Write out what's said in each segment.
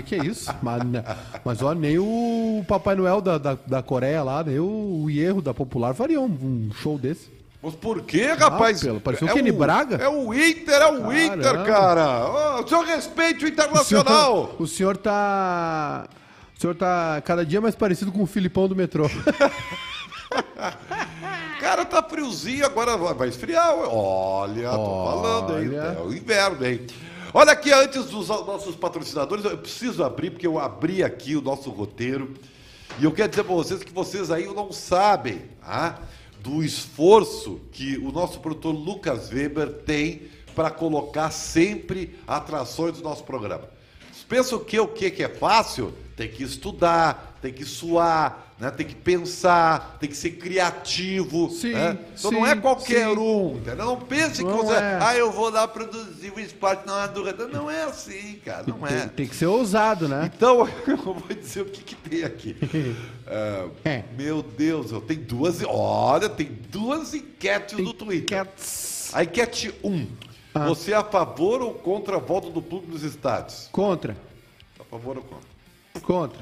o que, que é isso? Mas, né, mas ó, nem o Papai Noel da, da, da Coreia lá, nem o, o Hierro da Popular faria um, um show desse. Mas por que, rapaz? pelo- pareceu o Kenny Braga. É o Inter, é o Caramba. Inter, cara. Ô, o senhor respeite o Internacional. O senhor tá. O senhor tá cada dia mais parecido com o Filipão do metrô. Cara, tá friozinho, agora vai esfriar. ué. Olha, tô falando, hein? Olha. É o inverno, hein? Olha aqui, antes dos nossos patrocinadores, eu preciso abrir, porque eu abri aqui o nosso roteiro. E eu quero dizer para vocês que vocês aí não sabem ah, do esforço que o nosso produtor Lucas Weber tem para colocar sempre atrações do nosso programa. Pensam que o que é fácil? Tem que estudar, tem que suar, né? tem que pensar, tem que ser criativo. Sim, né? Então não sim, é qualquer sim. um, entendeu? Não pense que Não você, é. ah, eu vou lá produzir o esporte na retorno. Não é assim, cara, não é. Tem, tem que ser ousado, né? Então, eu vou dizer o que, que tem aqui. É, É. Meu Deus, eu tenho duas. Olha, tem duas enquetes no Twitter. Cats. A enquete 1. Ah. Você é a favor ou contra a volta do público nos estádios? Contra. A favor ou contra? Contra.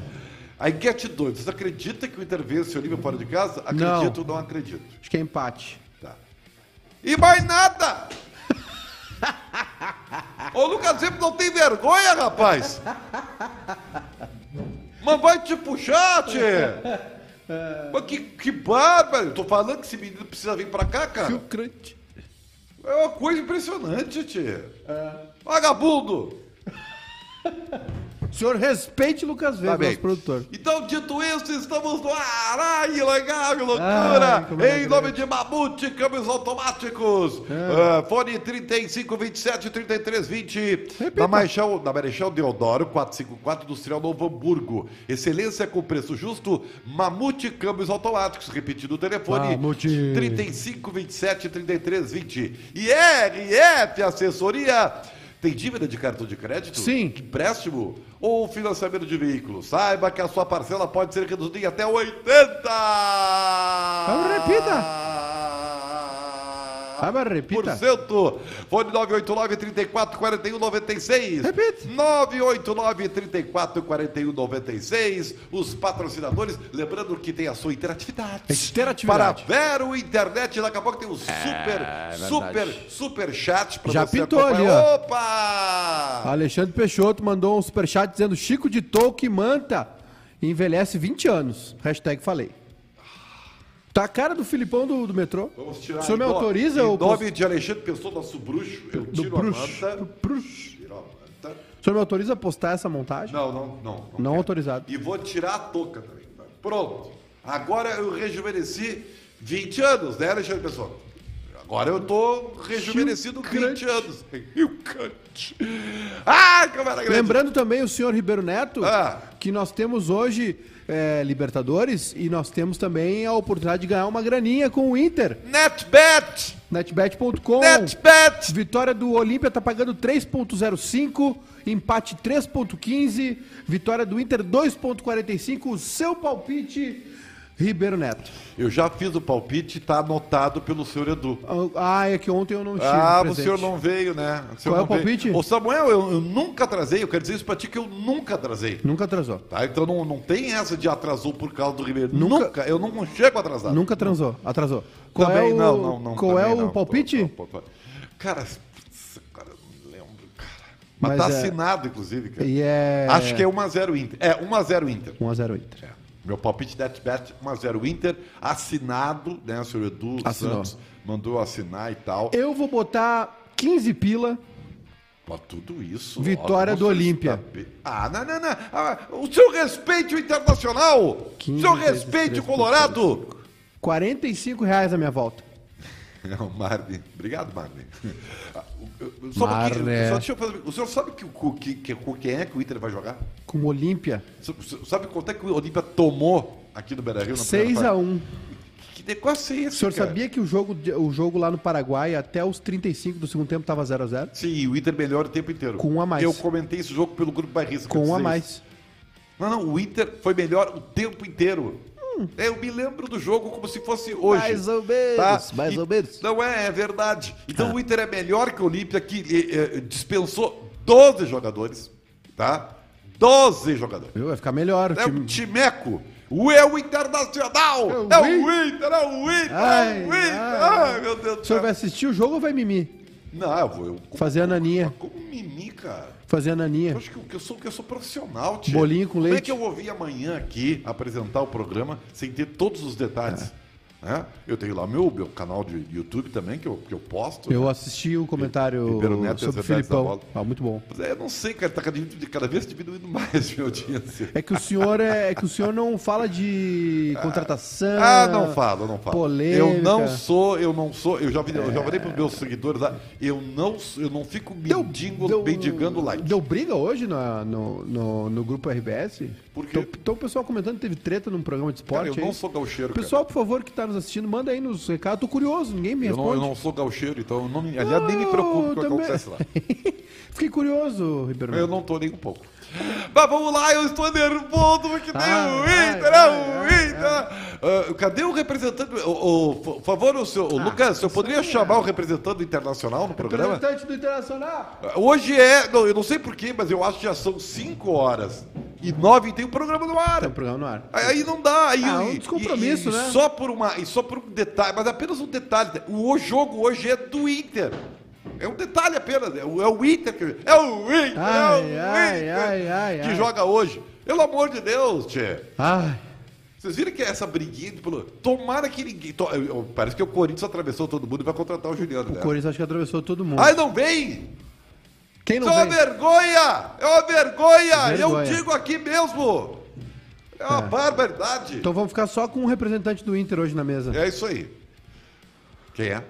A enquete 2. Você acredita que o Inter vence o Olímpia fora de casa? Não. Acredito ou não acredito? Acho que é empate. Tá. E mais nada! Ô, Lucas sempre não tem vergonha, rapaz! Mas vai te puxar, tchê! Mas que, que bárbaro! Eu tô falando que esse menino precisa vir pra cá, cara. Chucrante. É uma coisa impressionante, tchê. Vagabundo! O senhor respeite Lucas Weber, Tá nosso produtor. Então, dito isso, estamos no ar. Ai, legal, que loucura. Ai, é em nome de Mamute, câmbios automáticos. Ah, fone 35, 27, 33, 20. Repita. Na Marechal, na Marechal Deodoro, 454, Industrial Novo Hamburgo. Excelência com preço justo. Mamute, câmbios automáticos. Repetindo o telefone. Mamute. 35, 27, 33, 20. E RF Assessoria. Tem dívida de cartão de crédito? Sim. Empréstimo ou financiamento de veículo? Saiba que a sua parcela pode ser reduzida em até 80%. repita. Ah, mas repita. Por cento. Fone 989 34 41 96. Repita. 989 34 41 96. Os patrocinadores, lembrando que tem a sua interatividade. Interatividade. Para Vero Internet, daqui a pouco tem o super, É super, super chat para Já você pintou ali, acompanhar. ó. Opa! Alexandre Peixoto mandou um superchat dizendo Chico de Tolkien Manta envelhece 20 anos. Hashtag falei. Tá a cara do Filipão do, do metrô. Vamos tirar o senhor me autoriza Em nome de Alexandre Pessoa, nosso bruxo, eu do tiro bruxo? a manta. Do bruxo. Tiro a manta. O senhor me autoriza a postar essa montagem? Não, não, não. Não quero. autorizado. E vou tirar a touca também. Pronto. Agora eu rejuvenesci 20 anos, né, Alexandre Pessoa? Agora eu tô rejuvenescido 20 anos. Rio Cante. Ah, câmera grande. Lembrando também o senhor Ribeiro Neto Ah. que nós temos hoje é, Libertadores e nós temos também a oportunidade de ganhar uma graninha com o Inter. NetBet! Netbet.com. NetBet! Vitória do Olímpia tá pagando 3.05, empate 3.15, vitória do Inter 2.45, o seu palpite Ribeiro Neto. Eu já fiz o palpite, tá anotado pelo senhor Edu. Ah, é que ontem eu não estive Ah, o presente. senhor não veio, né? O Qual é o veio. palpite? Ô, Samuel, eu, eu nunca atrasei. Eu quero dizer isso pra ti que eu nunca atrasei. Nunca atrasou. Tá? Então não, não tem essa de atrasou por causa do Ribeiro. Nunca- Nunca. Eu não chego atrasado. Nunca transou, atrasou. Qual Também é o, não, não, não. Qual é o não. palpite? Lembro, cara. Mas, Mas tá é- assinado, inclusive, cara. E é... Acho que é 1x0 Inter. É, 1x0 Inter. 1x0 Inter. É. Meu palpite NetBet 1x0 Inter, assinado, né? O senhor Edu Assinou. Santos mandou assinar e tal. Eu vou botar 15 pila. Mas tudo isso. Vitória ó, do Olímpia. Ah, não, não, não. Ah, o senhor respeite o Internacional. O 15 senhor vezes respeite o 3,35. Colorado. 45 reais a minha volta. Não, Marne. Obrigado, Marne. Só um pouquinho. Só deixa eu fazer- O senhor sabe que, o- que, que, com quem é que o Inter vai jogar? Com o Olímpia. Sabe quanto é que o Olímpia tomou aqui no Beira-Rio? na primeira 6x1. fase? Que negócio é esse, O senhor cara? sabia que o jogo, o jogo lá no Paraguai, até os 35 do segundo tempo, tava 0x0? Sim, o Inter melhora o tempo inteiro. Com um a mais. Eu comentei esse jogo pelo Grupo Bairrista. Com um a mais. isso. Não, não, o Inter foi melhor o tempo inteiro. Hum. Eu me lembro do jogo como se fosse hoje. Mais ou menos, tá? mais E- ou menos. Não é, é verdade. Ah. Então o Inter é melhor que o Olímpia, que eh, eh, dispensou 12 jogadores, tá? 12 jogadores. Vai ficar melhor. o É time- um timeco. O é o Internacional. É o É o Inter, é o Inter, Ai, é o Inter. ai, Ai, meu Deus do O senhor vai céu. assistir o jogo ou vai mimir? Não, eu vou. Eu, Fazer a naninha. como mimi, cara. Fazer a naninha. Eu acho que eu, sou, que eu sou profissional, tio. Bolinho com Como é leite. que eu vou vir amanhã aqui apresentar o programa sem ter todos os detalhes? É. né? Eu tenho lá meu, meu canal de YouTube também, que eu, que eu posto. Eu né? assisti o comentário Neto sobre o Filipão. Ah, muito bom. Mas é, eu não sei, cara, tá cada, cada vez diminuindo mais minha audiência. É que o senhor é, é que o senhor não fala de contratação. Ah, não falo, não falo. polêmica. Eu não sou, eu não sou, eu já, eu já falei pros meus seguidores lá, eu não, eu não fico mendigo, mendigando like. Deu briga hoje na- no, no, no grupo RBS? Por quê? Então, então o pessoal comentando que teve treta num programa de Cara, esporte. eu não aí. sou gaucheiro, cara. Pessoal, por favor, que tá nos assistindo, manda aí nos recados. Tô curioso, ninguém me Eu não, responde. eu não sou gaucheiro, então eu não me, aliás, nem me preocupo com o que acontece lá. Fiquei curioso, Ribeiro. Eu não tô nem um pouco. Mas vamos lá, eu estou nervoso porque tem Ai, o Inter, é o Inter. Ah, cadê o representante? O, o- por favor, o seu, o Lucas, eu poderia chamar o representante do Internacional no programa? Representante do Internacional. Hoje é, não, eu não sei porquê, mas eu acho que já são 5 horas e 9 e tem o programa no ar. Tem um programa no ar. Aí, não dá. Aí, Ah, um descompromisso, e- e né? Só por, uma, e só por um detalhe, mas apenas um detalhe. O jogo hoje é do Inter. É um detalhe apenas. É o, é o Inter que. É o Inter! Ai, é o ai, Inter ai, ai, que joga hoje. Pelo amor de Deus, Tchê. Ai, Vocês viram que é essa briguinha? Tipo, tomara que ninguém. to- Parece que o Corinthians atravessou todo mundo e vai contratar o Juliano. o né? Corinthians acho que atravessou todo mundo. Ai, não vem! Quem não Isso é uma vergonha! É uma vergonha! Vergonha. Eu digo aqui mesmo! É uma barbaridade! Então vamos ficar só com um representante do Inter hoje na mesa. É isso aí. Quem é?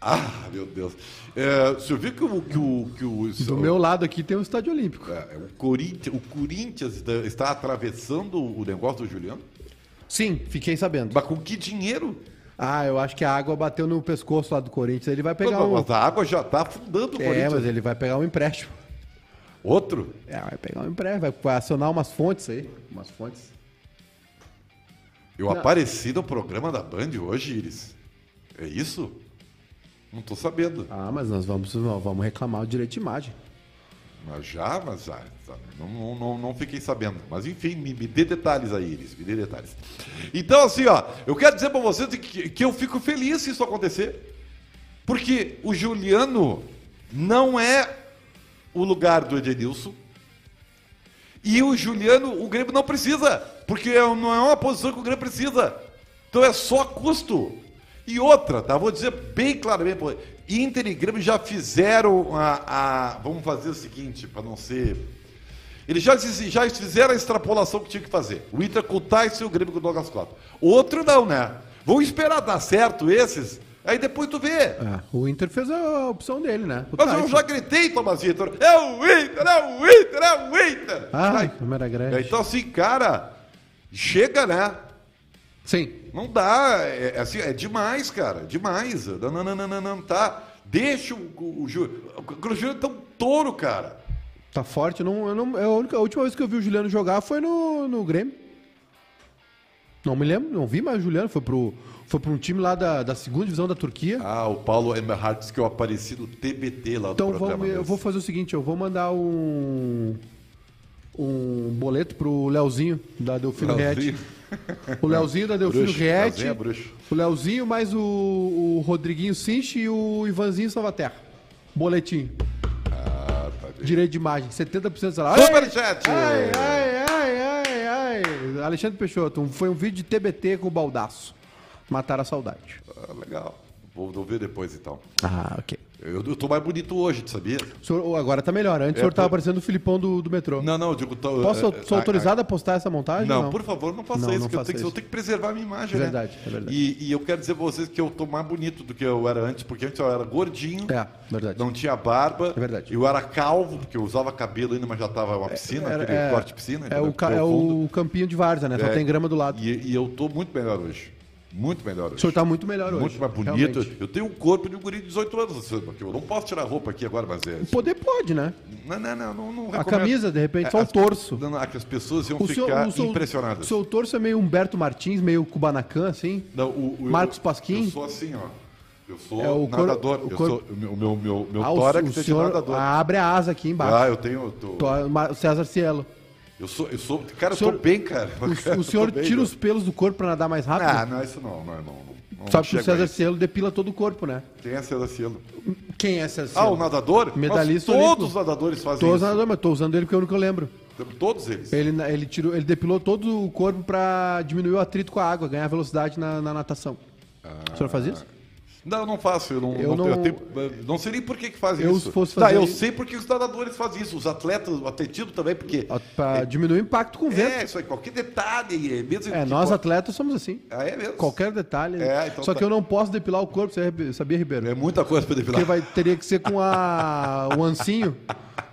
Ah, meu Deus. É, você viu que o. Que o, que o Do meu lado aqui tem o Estádio Olímpico. é, o, Corinthians, o Corinthians está, está atravessando o negócio do Juliano? Sim, fiquei sabendo. Mas com que dinheiro? Ah, eu acho que a água bateu no pescoço lá do Corinthians. Ele vai pegar um. Mas a água já está afundando o É, Corinthians. mas ele vai pegar um empréstimo. Outro? É, vai pegar um empréstimo, vai- vai acionar umas fontes aí. Umas fontes. Eu apareci no programa da Band hoje, Iris. É isso? Não tô sabendo. Ah, mas nós vamos, vamos reclamar o direito de imagem. Mas já, mas já, não, não, não, fiquei sabendo. Mas enfim, me, me dê detalhes aí, Iris, me dê detalhes. Então, assim, ó, eu quero dizer pra vocês que, que eu fico feliz se isso acontecer. Porque o Juliano não é o lugar do Edenilson. E o Juliano, o Grêmio não precisa. Porque é- não é uma posição que o Grêmio precisa. Então é só custo. E outra, tá? Vou dizer bem claramente. pô, Inter e Grêmio já fizeram a. a- vamos fazer o seguinte, para não ser. Eles já, já fizeram a extrapolação que tinha que fazer. O Inter com o Tyson e o Grêmio com o Douglas Costa. Outro não, né? Vão esperar dar certo esses, aí depois tu vê. Ah, o Inter fez a opção dele, né? O Mas eu Tyson. já gritei, Thomas Vitor. É o Inter, é o Inter, é o Inter. Ai, Ai, câmera grande. então assim, cara, chega, né? Sim. Não dá, é, é assim, é demais, cara, demais. Não, não, não, não, não, não, tá. Deixa o, o, o Júlio. O Júlio é tão touro, cara. Tá forte. eu Não, eu não, é a, última vez que eu vi o Juliano jogar foi no, no Grêmio. Não me lembro, não vi mais o Juliano. Foi pro, foi pro um time lá da, da segunda divisão da Turquia. Ah, o Paulo Emerhard disse que eu apareci no TBT lá do então programa. vamos, eu vou fazer o seguinte: eu vou mandar um. Um boleto pro Leozinho da Delfino Leozinho. O Leozinho da Delfino Bruxo. Leozinho é bruxo. O Leozinho mais o, o Rodriguinho Sinch e o Ivanzinho Salvaterra. Boletim. Ah, tá bem. Direito de imagem, 70% do salário. Superchat! Ai, ai, ai, ai, ai. Alexandre Peixoto, foi um vídeo de TBT com o baldaço. Matar a saudade. Ah, legal. Vou, vou ver depois então. Ah, ok. Eu, eu tô mais bonito hoje, tu sabia? O senhor, agora tá melhor. Antes É, o senhor tava por- parecendo o Filipão do, do metrô. Não, não, eu digo. tô- Posso, é, sou é, autorizado a postar essa montagem? Não, ou por favor, não faça Não, isso, não que eu tenho, que, isso. eu tenho que preservar a minha imagem, É né? verdade, é verdade. E, e eu quero dizer pra vocês que eu tô mais bonito do que eu era antes, porque antes eu era gordinho, É, verdade. não tinha barba, É verdade. eu era calvo, porque eu usava cabelo ainda, mas já tava uma piscina, Era- aquele é, corte piscina. é, o, ca- é o campinho de Várzea, né? Só É, tem grama do lado. E, e eu tô muito melhor hoje. Muito melhor O hoje. senhor tá muito melhor hoje. Muito mais bonito. realmente. Eu tenho um corpo de um guri de 18 anos, porque eu não posso tirar a roupa aqui agora, mas é. Poder pode, né? Não, não, não, não, não A camisa, de repente, É, só o torso. Não, não, as pessoas iam O seu, ficar o seu- impressionadas. O seu torso é meio Humberto Martins, meio Kubanacan, assim. Não, o- o- Marcos eu- Pasquim? Eu sou assim, ó. Eu sou É, o cor- nadador. o eu cor- sou, o meu, meu, meu, meu Ah, o, tórax o é de senhor nadador. abre a asa aqui embaixo. Ah, eu tenho. tô- César Cielo. Eu sou, eu sou. Cara, eu senhor- tô bem, cara. O, Eu o senhor bem, tira meu. os pelos do corpo pra nadar mais rápido? Ah, não, isso não, não, não. não, não Sabe que o César. Cielo depila todo o corpo, né? Quem é César Cielo? Quem é César Ah, Cielo? o nadador? Medalhista Mas todos os nadadores fazem Todos isso. nadadores, mas tô usando ele porque é o único que eu lembro. Todos eles. Ele, ele, tirou, ele depilou todo o corpo pra diminuir o atrito com a água, ganhar velocidade na, na natação. O senhor faz isso? Não, eu não faço. Eu não, Eu não, eu não- tenho- não sei nem por que, que fazem Eu, isso. se fosse Tá, fazer eu isso- sei porque os nadadores fazem isso. Os atletas, o atletismo também, porque. Pra diminuir o impacto com o vento. É, isso aí, qualquer detalhe, é mesmo É, que nós atletas somos assim. Ah, é mesmo? Qualquer detalhe. É, então Só tá. que eu não posso depilar o corpo, você sabia, Ribeiro? É muita coisa pra depilar. Porque vai, teria que ser com a, o ancinho,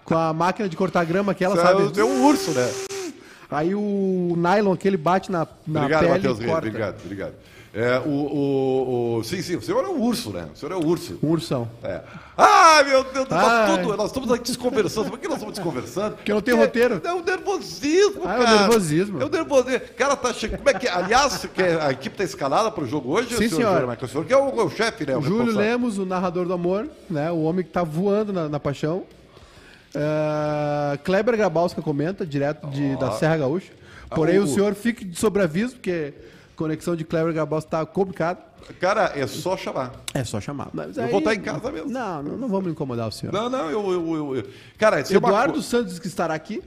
com a máquina de cortar grama, aquela, Isso é sabe? É um urso, né? Aí o nylon, aquele bate na, na obrigado, pele Matheus e corta. Obrigado, obrigado. É, o, o, o- sim, sim, o senhor é um urso, né? O senhor é um urso. Um ursão. É. Ai, meu Deus, nós, Ai. tudo, nós estamos aqui desconversando. Por que nós estamos desconversando? Porque não tem roteiro. É o nervosismo, Ah, é cara. nervosismo. É o nervosismo. Cara, tá chegando. Como é que. Aliás, você quer- a equipe tá escalada para o jogo hoje? Sim, senhor senhor. Júlio Michael? O senhor que é o, o chefe, né? O Júlio. Lemos, o narrador do amor, né? O homem que tá voando na, na paixão. É, Kleber Grabowska comenta, direto de, da Serra Gaúcha. Porém, Ah, o- o senhor fique de sobreaviso, porque conexão de Kleber Grabowska tá complicada. Cara, é só chamar. É só chamar. Mas Eu aí- vou estar em casa mesmo. Não, não, não vamos incomodar o senhor. Não, não, eu. eu, eu, eu- Cara, se uma Eduardo co- Santos que estará aqui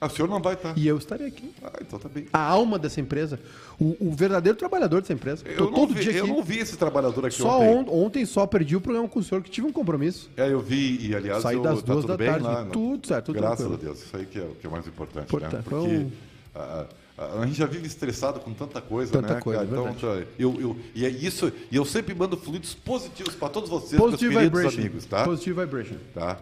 Ah, o senhor não vai estar. e eu estarei aqui. Ah, então tá bem. A alma dessa empresa, o, o verdadeiro trabalhador dessa empresa. Tô Eu não, todo vi, dia eu aqui. não vi esse trabalhador aqui Só ontem. on- ontem só perdi o programa com o senhor que tive um compromisso. É, eu vi, e aliás, Saí eu, das tá duas tudo da bem tarde, lá, né? tudo certo, tudo Graças tranquilo. a Deus, isso aí que é, o que é mais importante, Importante, né? foi Porque um- a, a- gente já vive estressado com tanta coisa, Tanta né? coisa, cara? Então, verdade. tá, eu, eu, e é isso, e eu sempre mando fluidos positivos para todos vocês, Positive meus queridos vibration. amigos, tá? Positive vibration. Tá?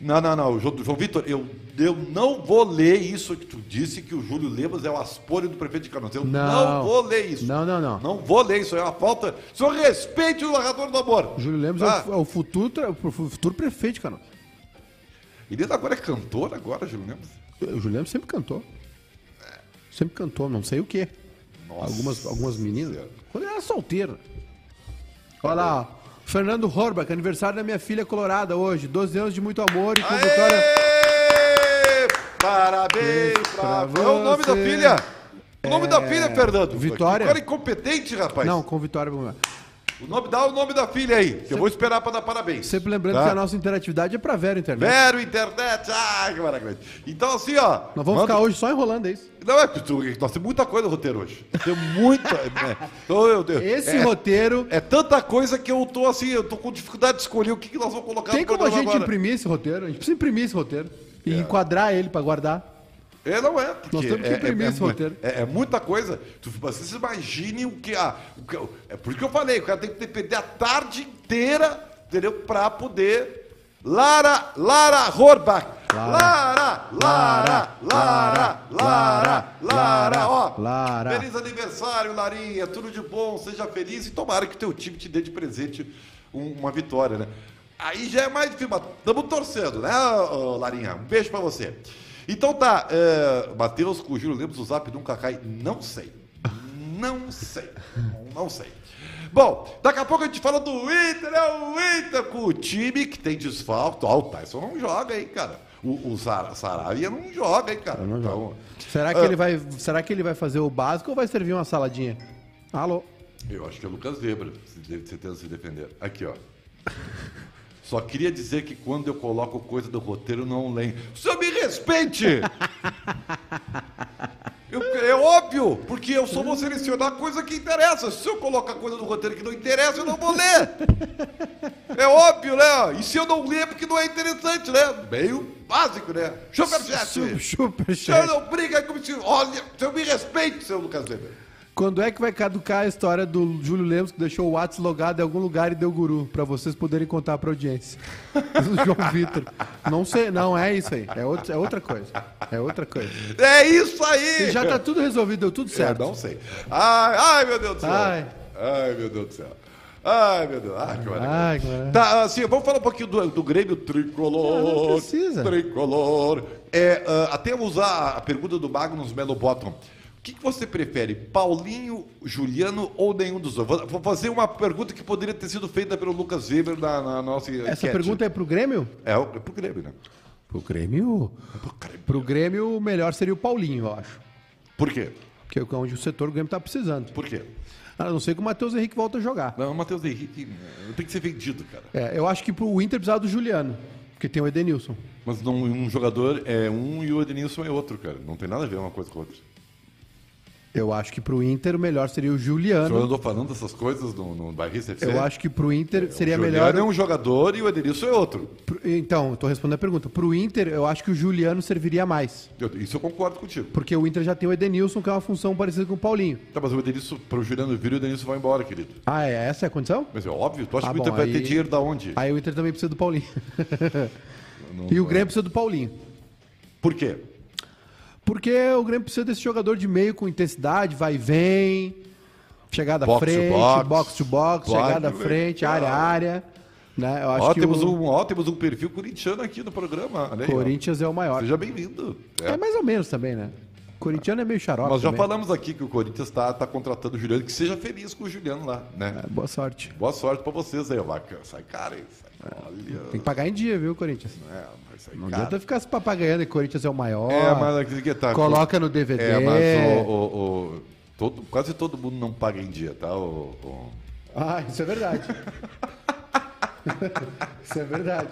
Não, não, não, João, João Vitor, eu, eu não vou ler isso que tu disse, que o Júlio Lemos é o aspolho do prefeito de Canoas. Eu não, Não. vou ler isso. Não, não, não. Não vou ler isso, é uma falta. Senhor respeite o narrador do amor. Júlio Lemos Tá? é, o, é o futuro, o futuro prefeito de Canoas. Ele agora é cantor, agora, Júlio Lemos? O Júlio Lemos sempre cantou. Sempre cantou, não sei o quê. Nossa algumas, algumas meninas. Quando era solteiro. Olha lá, ó. Fernando Horbach, aniversário da minha filha colorada hoje. 12 anos de muito amor e com vitória. Aê! Parabéns pra você. É o nome da filha? O nome da filha, Fernando? Vitória. Que cara incompetente, rapaz. Não, com vitória. O nome, dá o nome da filha aí, que eu vou esperar pra dar parabéns. Sempre lembrando Tá? que a nossa interatividade é pra Vero Internet. Vero, internet, ai, que maravilha. Então, assim, ó. Nós vamos manda- ficar hoje só enrolando, é isso? Não, é nós temos muita coisa no roteiro hoje. Tem muita. é, então, eu- eu- Esse é, roteiro. É tanta coisa que eu tô assim, eu tô com dificuldade de escolher o que, que nós vamos colocar Tem no como a gente agora. imprimir esse roteiro? A gente precisa imprimir esse roteiro. E enquadrar ele pra guardar. É, não é. Porque Nós temos que é, imprimir é, esse é, roteiro. É, é muita coisa. Tu, vocês imaginem o que. Ah, o que é por isso que eu falei, o cara tem que depender a tarde inteira, entendeu? Pra poder. Lara, Lara Horbach. Lara, Lara, Lara, Lara, Lara, ó. Lara. Feliz aniversário, Larinha. Tudo de bom, seja feliz e tomara que o teu time te dê de presente um- uma vitória, né? Aí já é mais difícil, mas estamos torcendo, né, Larinha? Um beijo pra você. Então tá, é, Matheus com o Júlio Lemos, o zap nunca cai. Não sei. Não sei. Não sei. Bom, daqui a pouco a gente fala do Inter, é o Inter com o time que tem desfalto. Ó, o Tyson não joga, hein, cara. O, o Sar- Saravia não joga, hein, cara. Não Então, joga. Será que, Ah. ele vai, será que ele vai fazer o básico ou vai servir uma saladinha? Alô? Eu acho que é o Lucas Zebra, se deve- tenta se defender. Aqui, ó. Só queria dizer que quando eu coloco coisa do roteiro, não leio. O senhor me respeite! Eu- é óbvio, porque eu só vou selecionar coisa que interessa. Se eu colocar coisa do roteiro que não interessa, eu não vou ler. É óbvio, né? E se eu não ler, é porque não é interessante, né? Meio básico, né? Superchat! Super, super O senhor não briga comigo. Olha, o senhor me respeite, seu Lucas Weber. Quando é que vai caducar a história do Júlio Lemos que deixou o WhatsApp logado em algum lugar e deu guru? Pra vocês poderem contar pra audiência. O João Vitor. Não sei, não é isso aí. É, outro, é outra coisa. É outra coisa. É isso aí! E já tá tudo resolvido, deu tudo certo. não sei. Ai, ai, meu Deus do céu. Ai. Ai, meu Deus do céu. Ai, meu Deus. Ai, que maravilha. Tá, assim, vamos falar um pouquinho do, do Grêmio Tricolor. Não, não precisa. Tricolor. É, ah, até usar a pergunta do Magnus Melo Bottom. O que, que você prefere, Paulinho, Juliano ou nenhum dos dois? Vou- fazer uma pergunta que poderia ter sido feita pelo Lucas Weber na, na nossa Essa enquete. pergunta é pro Grêmio? É, o- é pro Grêmio, né? Pro Grêmio. Pro Grêmio, o melhor seria o Paulinho, eu acho. Por quê? Que é onde o setor do Grêmio tá precisando. Por quê? A não ser que o Matheus Henrique volta a jogar. Não, o Matheus Henrique eh, tem que ser vendido, cara. É, eu acho que pro Inter precisava do Juliano, porque tem o Edenilson. Mas não, um jogador é um e o Edenilson é outro, cara. Não tem nada a ver uma coisa com a outra. Eu acho que pro Inter o melhor seria o O senhor Juliano. andou falando essas coisas no, no Barrista FC? Eu acho que pro Inter seria o melhor. Juliano é um jogador e o Edenilson é outro. Então, tô respondendo a pergunta. Pro Inter, eu acho que o Juliano serviria mais. Eu- isso eu concordo contigo. Porque o Inter já tem o Edenilson, que é uma função parecida com o Paulinho. Tá, mas o Edenilson, pro Juliano vir, o Edenilson vai embora, querido. Ah, é? Essa é a condição? Mas é óbvio, tu acha Ah, que o Inter bom, vai aí- ter dinheiro da onde? Aí o Inter também precisa do Paulinho. Não- E o Grêmio precisa do Paulinho. Por quê? Porque o Grêmio precisa desse jogador de meio com intensidade, vai e vem, chegada à Box frente, box. box to box, Vai chegada à frente, área a cara. área. Né? Eu acho Ó, que temos, o um, ó, temos um perfil corintiano aqui no programa. Olha aí, ó. Corinthians é o maior. Seja bem-vindo. É. É. mais ou menos também, né? Corintiano é meio xarope Nós já também. falamos aqui que o Corinthians está tá contratando o Juliano, que seja feliz com o Juliano lá, né? É, boa sorte. Boa sorte pra vocês aí, ó. Vai, Sai hein? Sai, olha. Tem que pagar em dia, viu, Corinthians? É, vai sair Não caro. adianta ficar se papagaiando que Corinthians é o maior. É, mas aqui que tá. Coloca no DVD. É, mas o, o- o- todo, quase todo mundo não paga em dia, tá? O, Ah, isso é verdade. isso é verdade.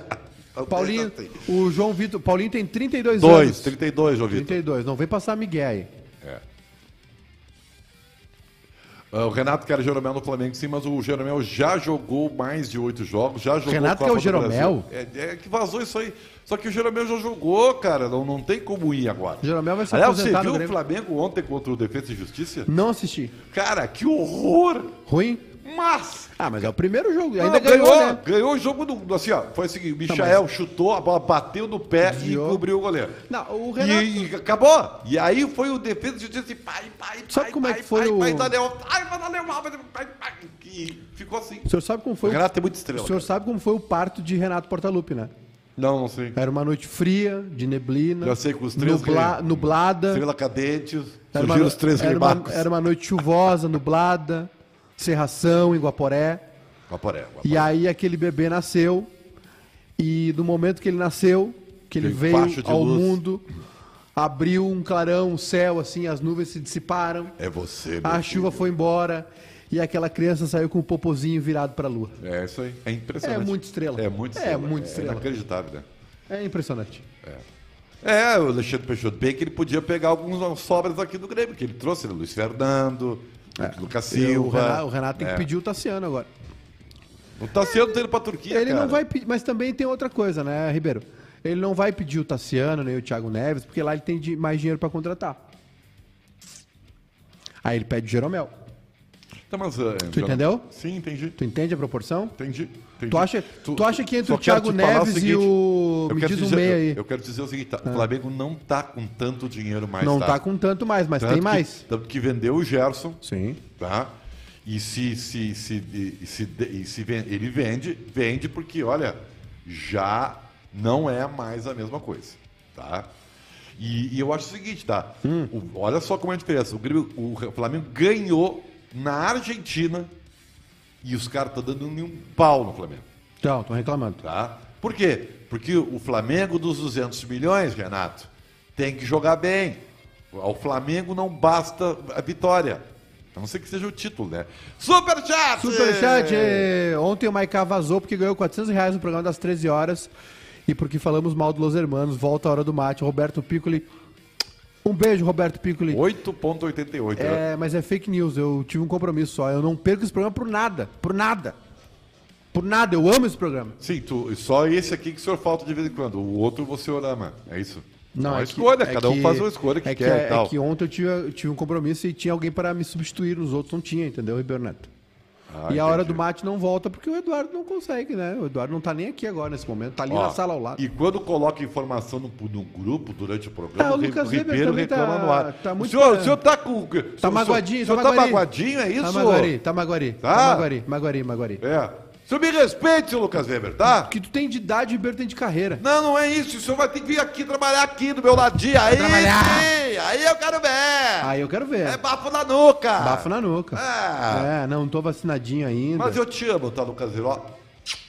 Talvez Paulinho, o João Vitor. Paulinho tem 32 Dois, anos. 32, João Vitor. 32. Não vem passar Miguel aí. O Renato quer Jeromel no Flamengo, sim, mas o Jeromel já jogou mais de oito jogos, já jogou Renato Copa quer o Jeromel? É, é que vazou isso aí. Só que o Jeromel já jogou, cara, não, não tem como ir agora. O Jeromel vai se Aliás, você viu o. Flamengo ontem contra o Defesa e Justiça? Não assisti. Cara, que horror! Ruim? Mas Ah, mas é o primeiro jogo. Não, Ainda ganhou, né? ganhou o jogo do. Assim, ó, foi o seguinte: o Michael chutou, a bola bateu no pé Desviou. e cobriu o goleiro. Não, o Renato. E, e acabou. E aí foi o defesa de justiça assim, pai, pai, Sabe pai, como é pai, que foi pai, o- pai, Daniel, ai, vai Daniel, mal, pai, pai, e ficou assim. O senhor sabe como foi o... Renato tem muita estrela. o senhor cara. sabe como foi o parto de Renato Portaluppi, né? Não, não sei. Era uma noite fria, de neblina. Já sei, com os três nubla- re- nublada. Estrela cadente, surgiram uma, os três era, uma, era uma noite chuvosa, nublada, serração em Guaporé. Guaporé, E aí aquele bebê nasceu. E no momento que ele nasceu, que ele Veio ao luz. mundo, abriu um clarão, um céu, assim, as nuvens se dissiparam, É você, meu a filho. chuva foi embora e aquela criança saiu com o popozinho virado para a lua. É isso aí. É impressionante. É muito estrela. É muito É estrela. muito estrela. inacreditável, né? É impressionante. É, o Alexandre Peixoto bem que ele podia pegar algumas sobras aqui do Grêmio, que ele trouxe, né? Luiz Fernando, É. E Silva. o, Renato, o Renato tem É. que pedir o Tassiano agora. O Tassiano tá indo pra Turquia, Ele cara. não vai pedir, mas também tem outra coisa, né, Ribeiro? Ele não vai pedir o Tassiano nem o Thiago Neves, porque lá ele tem mais dinheiro para contratar. Aí ele pede o Jeromel. Tá, mas, uh, Tu entendeu? Sim, entendi. Tu entende a proporção? Entendi. entendi. Tu acha, tu, acha que entre o Thiago Neves seguinte, e o. eu Me quero diz um dizer- meia eu- aí. Eu quero dizer o seguinte, tá? o Flamengo não tá com tanto dinheiro mais, não tá? tá com tanto mais, mas Tanto tem que- mais. Tanto que vendeu o Gerson, Sim. tá? E se, se, se, e se, e se ele vende, vende porque, olha, já não é mais a mesma coisa, tá? E, e eu acho o seguinte, tá? Hum. O- olha só como é a diferença. O, Grêmio- o Flamengo ganhou na Argentina e os caras estão dando um pau no Flamengo, Então, tô reclamando. tá? Por quê? Porque o Flamengo dos 200 milhões, Renato, tem que jogar bem. Ao Flamengo não basta a vitória. A não ser que seja o título, né? Superchat! Superchat! Ontem o Maiká vazou porque ganhou 400 reais no programa das 13 horas e porque falamos mal do Los Hermanos. Volta a hora do mate. Roberto Piccoli. Um beijo, Roberto Piccoli. 8.88. né? É, mas é fake news. Eu tive um compromisso só. Eu não perco esse programa por nada. Por nada. Por nada. Eu amo esse programa. Sim, tu, só esse aqui que o senhor falta de vez em quando. O outro você ama. É isso? Não, uma é que- escolha, é cada um que- faz uma escolha que é quer é, e tal. É que ontem eu tive, eu tive um compromisso e tinha alguém para me substituir. Os outros não tinha, entendeu, Ribeiro Neto? Ah, e a hora do mate não volta porque o Eduardo não consegue, né? O Eduardo não tá nem aqui agora nesse momento. Tá ali Ó, na sala ao lado. E quando coloca informação no, no grupo durante o programa, Ah, o o Lucas Ribeiro tá- reclama no ar. tá muito o, senhor, pra- o senhor tá com. Tá magoadinho, o senhor tá tá magoadinho. magoadinho, é isso? Tá Maguari, tá Maguari. Tá? Tá Maguari, Maguari, Maguari. É. Senhor me respeite, seu Lucas Weber, tá? Que tu tem de idade e o Ribeiro tem de carreira. Não, não é isso. O senhor vai ter que vir aqui trabalhar aqui do meu ladinho. Aí, trabalhar. sim, aí eu quero ver. Aí eu quero ver. É bafo na nuca. Bafo na nuca. É. É, não tô vacinadinho ainda. Mas eu te amo, tá, Lucas Weber? Ó,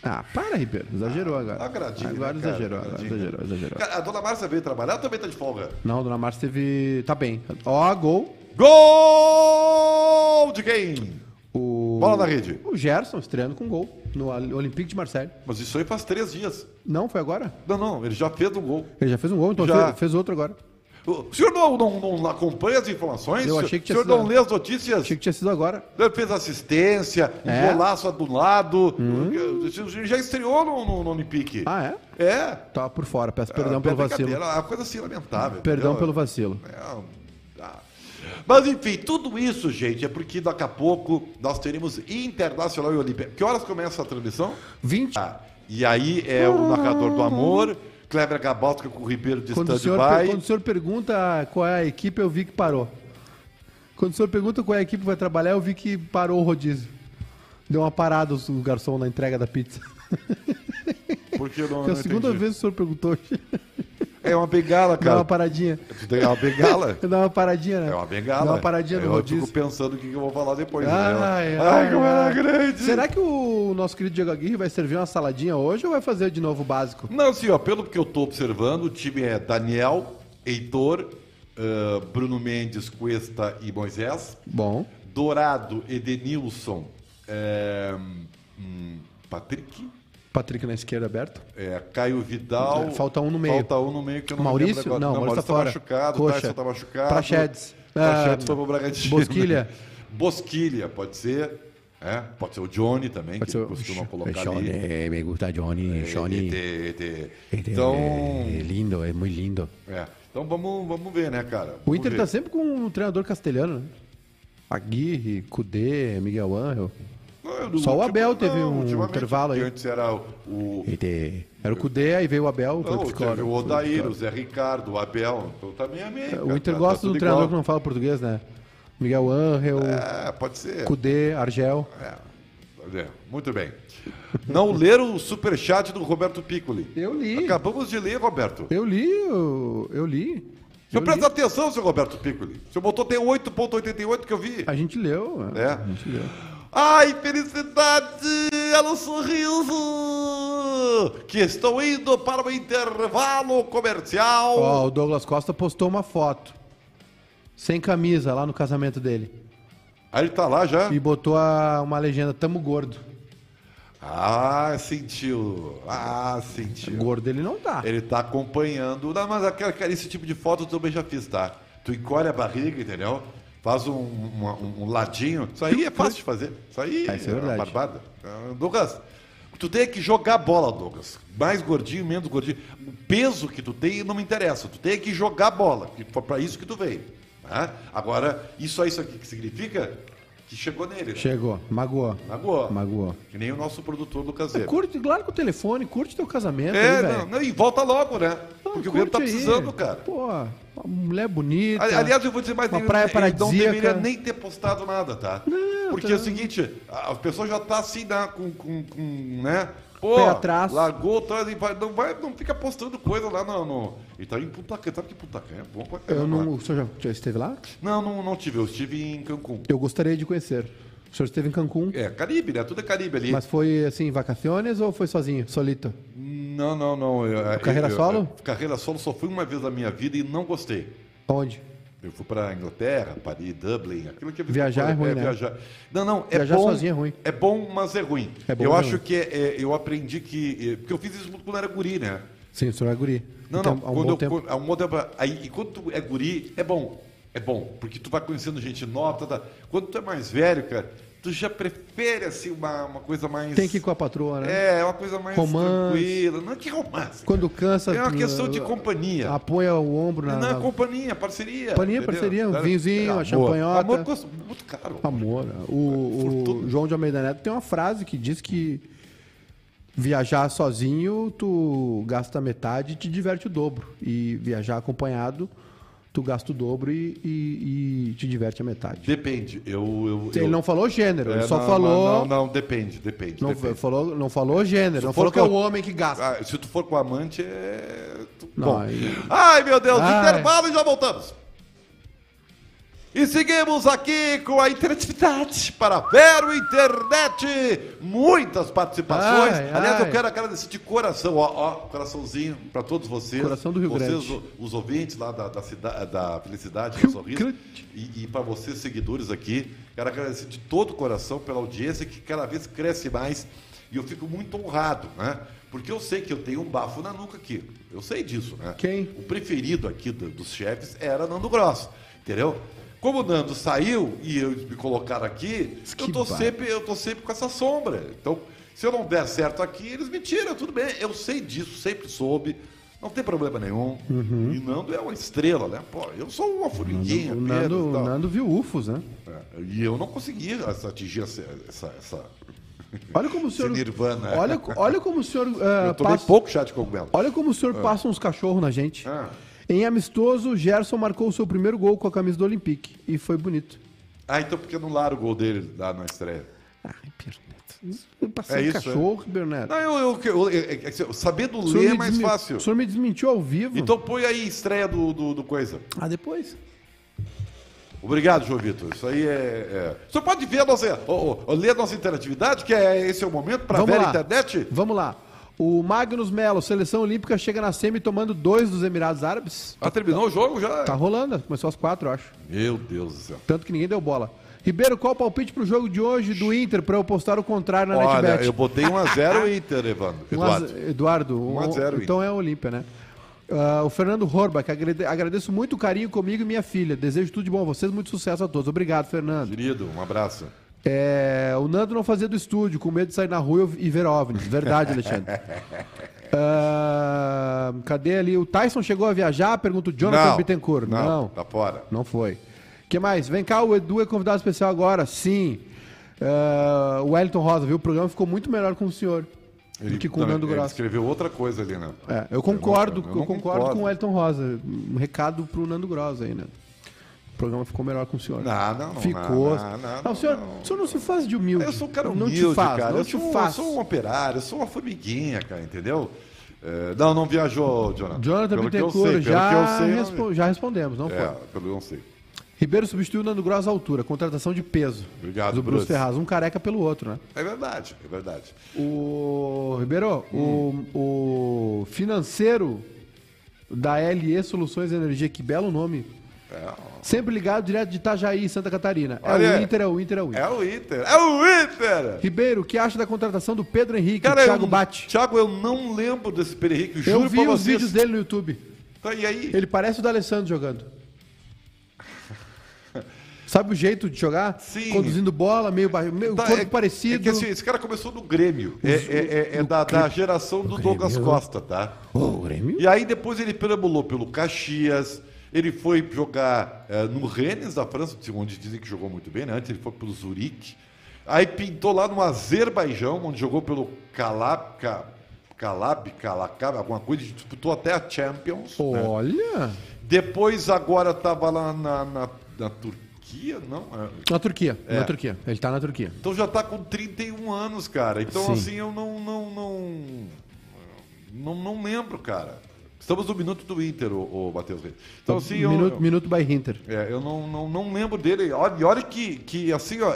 Ah, para, Ribeiro. Exagerou agora. Agradinho, Agora né, cara? exagerou, agora Agradinho. exagerou, exagerou. Cara, a dona Márcia veio trabalhar ou também tá de folga? Não, dona Márcia teve. Tá bem. Ó, gol. Gol de quem? O... Bola na rede. O Gerson estreando com gol no Olympique de Marseille. Mas isso aí faz três dias. Não, foi agora? Não, não, ele já fez um gol. Ele já fez um gol, então Já. fez, fez outro agora. O senhor não, não, não acompanha as informações? Eu achei que O tinha senhor sido- não lê as notícias? Achei que tinha sido agora. Ele fez assistência, um É? golaço do lado. Já estreou no, no, no Olympique. Ah, é? É. Tava por fora. Peço perdão Ah, pelo vacilo. É uma coisa assim lamentável. Perdão entendeu? pelo vacilo. É, tá. Mas enfim, tudo isso, gente, é porque daqui a pouco nós teremos Internacional e Olímpia. Que horas começa a transmissão? 20. Ah, e aí é o narrador do amor, Kleber Gabalska com o Ribeiro de Quando stand-by. quando o senhor pergunta qual é a equipe, eu vi que parou. Quando o senhor pergunta qual é a equipe que vai trabalhar, eu vi que parou o rodízio. Deu uma parada o garçom na entrega da pizza. Porque não, é a segunda entendi. vez que o senhor perguntou. É uma bengala, Dá cara. uma paradinha. Tem uma bengala? Dá uma paradinha, né? É uma bengala. Dá uma paradinha no eu rodízio. fico pensando o que eu vou falar depois. Ai, né? ai, como era ai. grande. Será que o nosso querido Diego Aguirre vai servir uma saladinha hoje ou vai fazer de novo o básico? Não, sim, ó, pelo que eu tô observando, o time é Daniel, Heitor, ah, Bruno Mendes, Cuesta e Moisés. Bom. Dourado, Edenilson, é, hum, Patrick, Patrick na esquerda aberto. é, Caio Vidal. Falta um no meio. Falta um no meio que eu não Maurício? agora. Não, Maurício tá tá machucado, Coxa. Tyson tá machucado. Praxedes. Praxedes Ah, foi pro Bragantino. Bosquilha. Bosquilha, pode ser. É, pode ser o Johnny também, Pode que ser o- costuma colocar Johnny, ali. eh, me gusta Johnny, Johnny. Ete- ete. Este Então, é lindo, é muito lindo. é. então vamos, vamos ver, né, cara? O Vamos Inter ver. tá sempre com um treinador castelhano, né? Aguirre, Cudê, Miguel Angel. Não, Só o Abel teve um intervalo aí. Antes era o, Este- Era o Cudê, aí veio o Abel. foi Não, Ficora. teve o Odair, o Zé Ricardo, o Abel. Então também é meio. O Inter gosta do treinador que não fala português, né? Miguel Angel, É, pode ser. Cudê, Argel. É, é, muito bem. Não leram o superchat do Roberto Piccoli. Eu li. Acabamos de ler, Roberto. Eu li, eu, eu li. O senhor presta atenção, seu Roberto Piccoli. O senhor botou até 8,88 que eu vi. A gente leu. É. A gente leu. Ai, felicidade! O sorriso! Que estou indo para o intervalo comercial. Ó, o Douglas Costa postou uma foto. Sem camisa lá no casamento dele. Aí ele tá lá já. E botou a- uma legenda, tamo gordo. Ah, sentiu. Ah, sentiu. Gordo ele não tá. Ele tá acompanhando. Não, mas aquela- esse tipo de foto eu também já fiz, tá? Tu encolhe a barriga, entendeu? Faz um, uma- um- ladinho. Isso aí é fácil de fazer. Isso aí É, isso é uma verdade. barbada. Ah, Douglas, tu tem que jogar bola, Douglas. Mais gordinho, menos gordinho. O peso que tu tem não me interessa. Tu tem que jogar bola. que Foi pra isso que tu veio. tá? Agora, isso aí, isso aqui que significa que chegou nele. né? Chegou, magoou. Magoou. Magoou. Que nem o nosso produtor Weber. Curte, claro com o telefone, curte teu casamento É, aí, não, não, e volta logo, né? Porque o Grêmio tá curte aí. precisando, cara. Pô, uma mulher bonita. Ali- Aliás, eu vou dizer mais Uma ele- praia ele não deveria nem ter postado nada, tá? Não, Porque tá. é o seguinte, a pessoa já tá assim, né, com, com, com, né? Pô, Pé atrás. largou, atrás e vai, não, vai, não fica postando coisa lá no, no... E tá em Punta Cana, sabe que Punta Cana é bom pra eu caramba. não, o senhor já, já esteve lá? Não, não, não tive, eu estive em Cancún. Eu gostaria de conhecer. O senhor esteve em Cancún, É, Caribe, né? Tudo é Caribe ali. mas foi assim, vacaciones ou foi sozinho, solito? Não, não, não. eu- Carreira eu- eu- solo? carreira solo só fui uma vez na minha vida e não gostei. Onde? Eu fui para Inglaterra, Paris, Dublin, aquilo que eu vi Viajar é ruim, né? viajar. Não, não, é Viajar bom. sozinho é ruim. É bom, mas é ruim. É bom, eu é acho ruim. que é- é- eu aprendi que. é, Porque eu fiz isso muito quando era guri, né? Sim, o senhor é guri. Não, Então, não. há um quando bom eu, tempo. há um bom tempo. Aí, e quando é guri, é bom. É bom. Porque tu vai conhecendo gente nova. Tá, tá. Quando tu é mais velho, cara, tu já prefere assim uma, uma coisa mais. Tem que ir com a patroa, né? É, uma coisa mais Romance. tranquila. Não é que romance. Quando cansa... É uma questão de companhia. Apoia o ombro na... Não, é na- companhia, parceria. Companhia, parceria, um Cara, vinhozinho, uma champanhota. Amor custa muito caro. Amor. O, o Fortuna. João de Almeida Neto tem uma frase que diz que viajar sozinho tu gasta metade e te diverte o dobro. E viajar acompanhado tu gasta o dobro e, e- e te diverte a metade. Depende. Eu, eu, Ele eu- não falou gênero, ele É, só não, falou. Não, não, depende, depende. Não, depende. falou, não falou gênero, não falou que é o homem que gasta. Ah, se tu for com amante, é. Não, Bom. aí- Ai, meu Deus, Ai. intervalo e já voltamos. E seguimos aqui com a interatividade para Vero Internet. Muitas participações. Ai, Aliás, ai. eu quero agradecer de coração, ó, ó coraçãozinho para todos vocês. Coração do Rio vocês, Grande. o- os ouvintes lá da, da, cidade, da Felicidade, do Sorriso. Grande. E, e para vocês, seguidores aqui, quero agradecer de todo o coração pela audiência que cada vez cresce mais. E eu fico muito honrado, né? Porque eu sei que eu tenho um bafo na nuca aqui. Eu sei disso, né? Quem? O preferido aqui do- dos chefes era Nando Gross, entendeu? Como o Nando saiu e eu me colocaram aqui, Que eu tô, bar- sempre, eu tô sempre com essa sombra. Então, se eu não der certo aqui, eles me tiram, tudo bem. Eu sei disso, sempre soube. Não tem problema nenhum. E Nando é uma estrela, né? Pô, eu sou uma formiguinha. O Nando, o tal. Nando viu UFOs, né? É, E eu não consegui essa- atingir essa, essa, essa, Olha como o senhor. nirvana. Olha, olha como o senhor. ah, eu tomei passa, pouco chá de cogumelo. olha como o senhor passa uns cachorros na gente. Ah. Em amistoso, Gerson marcou o seu primeiro gol com a camisa do Olympique. E foi bonito. Ah, então por que anularam o gol dele lá na estreia? Ai, Berneto. Passando É isso, cachorro, Berneto. Não, eu, eu, eu- eu- é que sabendo ler é mais fácil. O senhor me desmentiu ao vivo. Então põe aí estreia do, do, do coisa. Ah, depois. Obrigado, João Vitor. Isso aí é. é... O senhor pode ver a nossa. ó, ó, ler a nossa interatividade, que é esse é o momento para ver a internet? Vamos lá. O Magnus Melo, seleção olímpica, chega na semi tomando dois dos Emirados Árabes. Ah, terminou o jogo já? Tá rolando, começou às quatro, eu acho. Meu Deus do céu. Tanto que ninguém deu bola. Ribeiro, qual o palpite pro jogo de hoje do Inter pra eu postar o contrário na Olha, NetBet? eu botei 1x0 Inter, Evandro. Eduardo. ze- Eduardo, 1 a 0 então é a Olímpia, né? Ah, o Fernando Horba, que agrade- agradeço muito o carinho comigo e minha filha. Desejo tudo de bom a vocês, muito sucesso a todos. Obrigado, Fernando. Querido, um abraço. É, o Nando não fazia do estúdio, com medo de sair na rua e ver OVNIs. Verdade, Alexandre. Ah, cadê ali? O Tyson chegou a viajar? Pergunta o Jonathan não, Bittencourt. Não, Não, tá fora. não foi. O que mais? Vem cá, o Edu é convidado especial agora. Sim. Ah, o Wellington Rosa, viu? O programa ficou muito melhor com o senhor do que com o não, Nando ele Grosso. escreveu outra coisa ali, né? É, eu concordo, Eu eu, não concordo, concordo. com o Elton Rosa. Um recado pro Nando Gross aí, né? O programa ficou melhor com o senhor. Não, não, não, Ficou. não, não, Não, o, senhor, não. o senhor não se faz de humilde. Eu sou um cara não humilde, te faz, cara. Não eu, te sou, eu faz. sou um operário, eu sou uma formiguinha, cara, entendeu? É, não, não viajou, Jonathan. Jonathan Pelo eu Bittencourt, sei, já, eu sei, não- respo- já respondemos, não É, foi. pelo que eu não sei. Ribeiro substituiu o Nando Gross à altura, contratação de peso. Obrigado, Do Bruce Bruce. Ferraz, um careca pelo outro, né? É verdade, é verdade. O Ribeiro, Hum. o, o financeiro da LE Soluções Energia, que belo nome. É, Sempre ligado direto de Itajaí, Santa Catarina. É Olha, o Inter, é o Inter, é o Inter. é o Inter, é o Inter! Ribeiro, o que acha da contratação do Pedro Henrique, Cara, Thiago eu, Bate? Thiago, eu não lembro desse Pedro Henrique, Eu juro vi pra os vídeos dele no YouTube. Tá, e aí? Ele parece o D'Alessandro jogando. Sabe o jeito de jogar? Sim. Conduzindo bola, meio, meio Tá, corpo é- parecido. É que assim, esse cara começou no Grêmio. É, é- é- é da, da geração do Douglas Grêmio. Costa, tá? O Grêmio? E aí depois ele perambulou pelo Caxias, ele foi jogar eh, no Rennes da França, onde dizem que jogou muito bem, né? Antes ele foi pelo Zurique. Aí pintou lá no Azerbaijão, onde jogou pelo Calab, Ca- Calab, Calacab, alguma coisa, disputou até a Champions. né? Olha! Depois agora estava lá na, na, na Turquia, não? É. Na Turquia, É. na Turquia. Ele tá na Turquia. Então já está com 31 anos, cara. Então, Sim. assim, eu não, não, não, não. não lembro, cara. Estamos no minuto do Inter, o, o Matheus Reis. Então, assim, eu, minuto, eu, minuto by Hinter. é, eu não, não, não lembro dele. Olha, e olha que, que, assim, ó,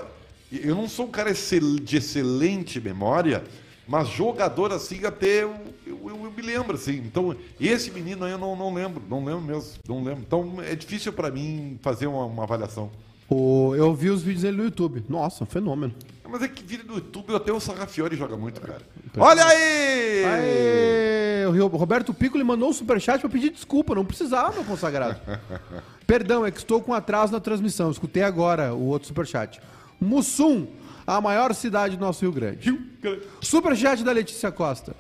eu não sou um cara de excelente memória, mas jogador assim até eu, eu, eu- eu me lembro, assim. Então, esse menino aí eu não, não lembro, não lembro mesmo, não lembro. Então, é difícil para mim fazer uma, uma avaliação. O, eu vi os vídeos dele no YouTube. Nossa, um fenômeno. Mas é que vídeo do YouTube até o Sarrafiori joga muito, cara. Olha aí! Aê! O Rio- Roberto Piccoli mandou um superchat pra pedir desculpa. Não precisava, meu consagrado. Perdão, é que estou com atraso na transmissão. Escutei agora o outro superchat. Mussum, a maior cidade do nosso Rio Grande. Superchat da Letícia Costa.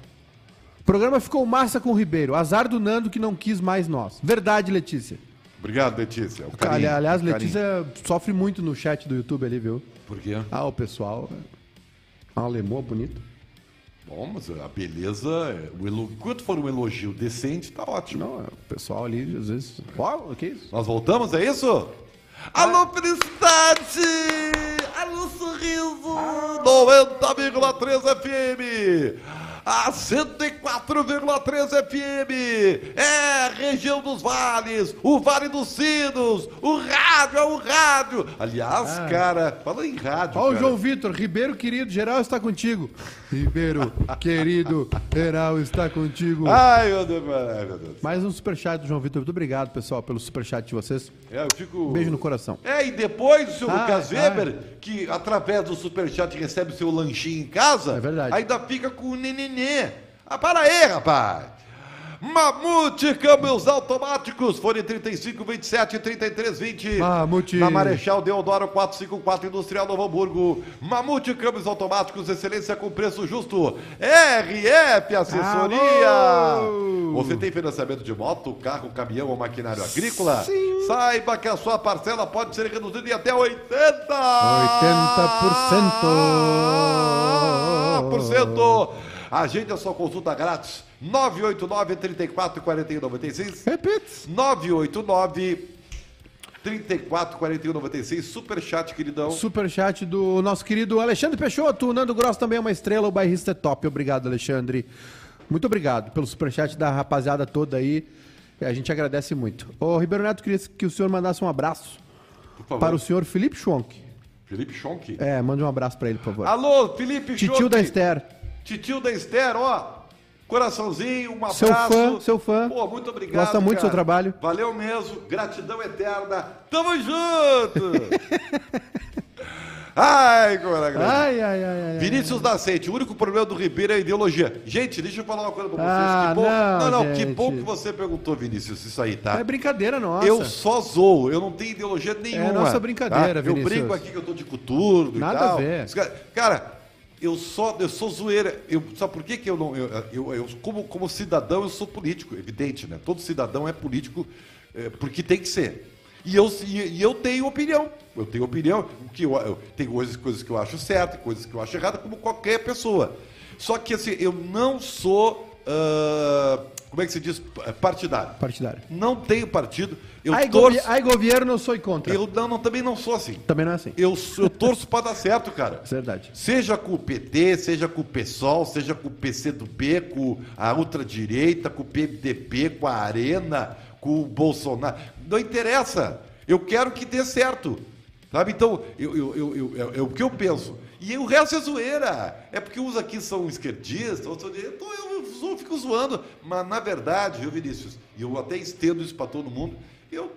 O programa ficou massa com o Ribeiro. Azar do Nando que não quis mais nós. Verdade, Letícia. Obrigado, Letícia. O carinho, Ali- Aliás, o. Letícia sofre muito no chat do YouTube ali, viu? Por quê? Ah, o pessoal. Ah, o Lemoa bonito. Bom, mas a beleza, é- o elo... enquanto for um elogio decente, tá ótimo. Não, o pessoal ali, às vezes. Uau, o que é isso? Nós voltamos, é isso? Alô, felicidade! Alô, sorriso! 90,3 FM! A 104,3 FM! É, região dos vales, o Vale dos Sinos, o rádio, é o rádio! Aliás, Ah. cara, fala em rádio. Ó, o. João Vitor, Ribeiro querido, geral está contigo. Ribeiro querido, geral está contigo. Ai, meu Deus, ai, meu Deus. Mais um superchat do João Vitor. Muito obrigado, pessoal, pelo superchat de vocês. É, eu fico. Um beijo no coração. É, e depois o senhor Ah, Lucas ah. Weber, que através do Superchat recebe seu lanchinho em casa, É verdade. ainda fica com o nenenê. Ah, para aí, rapaz! Mamute Câmbios Automáticos, fone 35, 27, 33, 20. Mamute. Na Marechal Deodoro 454, Industrial Novo Hamburgo. Mamute Câmbios Automáticos, excelência com preço justo. RF Assessoria. Alô. Você tem financiamento de moto, carro, caminhão ou maquinário agrícola? Sim. Saiba que a sua parcela pode ser reduzida em até 80%. 80%. Agende a sua consulta grátis. 989 34 41 96. Repite. 989 34 41 96. Super chat, queridão. Superchat do nosso querido Alexandre Peixoto. O Nando Gross também é uma estrela, o bairrista é top. Obrigado, Alexandre. Muito obrigado pelo superchat da rapaziada toda aí. A gente agradece muito. Ô, Ribeiro Neto, queria que o senhor mandasse um abraço para o senhor Felipe Schonk. Felipe Schonk. É, mande um abraço para ele, por favor. Alô, Felipe Titio Schonk. da Esther. Titio da Esther, ó. Coraçãozinho, um abraço. Seu fã, seu fã. Pô, muito obrigado. Gosta muito do seu trabalho. Valeu mesmo. Gratidão eterna. Tamo junto. Ai, grande. Ai, ai, ai, ai. Vinícius Nascente, o único problema do Ribeiro é a ideologia. Gente, deixa eu falar uma coisa pra vocês. Ah, que bom, não, não, que gente. bom que você perguntou, Vinícius, isso aí, tá? É brincadeira nossa. Eu só zoo, eu não tenho ideologia nenhuma. É nossa brincadeira, tá? Eu Vinícius. brinco aqui que eu tô de coturno Nada e tal. a ver. Cara, cara, eu só eu sou zoeira. Eu, sabe por que, que eu não. Eu, eu, eu- como, como cidadão, eu sou político, evidente, né? Todo cidadão é político é, porque tem que ser. E eu, e, e eu tenho opinião. Eu tenho opinião. Que eu, eu, tem coisas, coisas que eu acho certo, coisas que eu acho errado, como qualquer pessoa. Só que assim, eu não sou. Ah, como é que se diz? Partidário. Partidário. Não tenho partido. Eu ai, torço. govi- ai, governo, eu sou contra. Eu não, não, também não sou assim. Também não é assim. Eu, eu torço para dar certo, cara. É verdade. Seja com o PT, seja com o PSOL, seja com o PCdoB, com a ultradireita, com o PMDB, com a Arena, com o Bolsonaro. Não interessa. Eu quero que dê certo. Sabe? Então, eu, eu, eu, eu- é, é o que eu penso. E o resto é zoeira. É porque uns aqui são esquerdistas, outros. Então eu, zo- fico zoando. Mas, na verdade, viu, Vinícius? E eu até estendo isso para todo mundo. Eu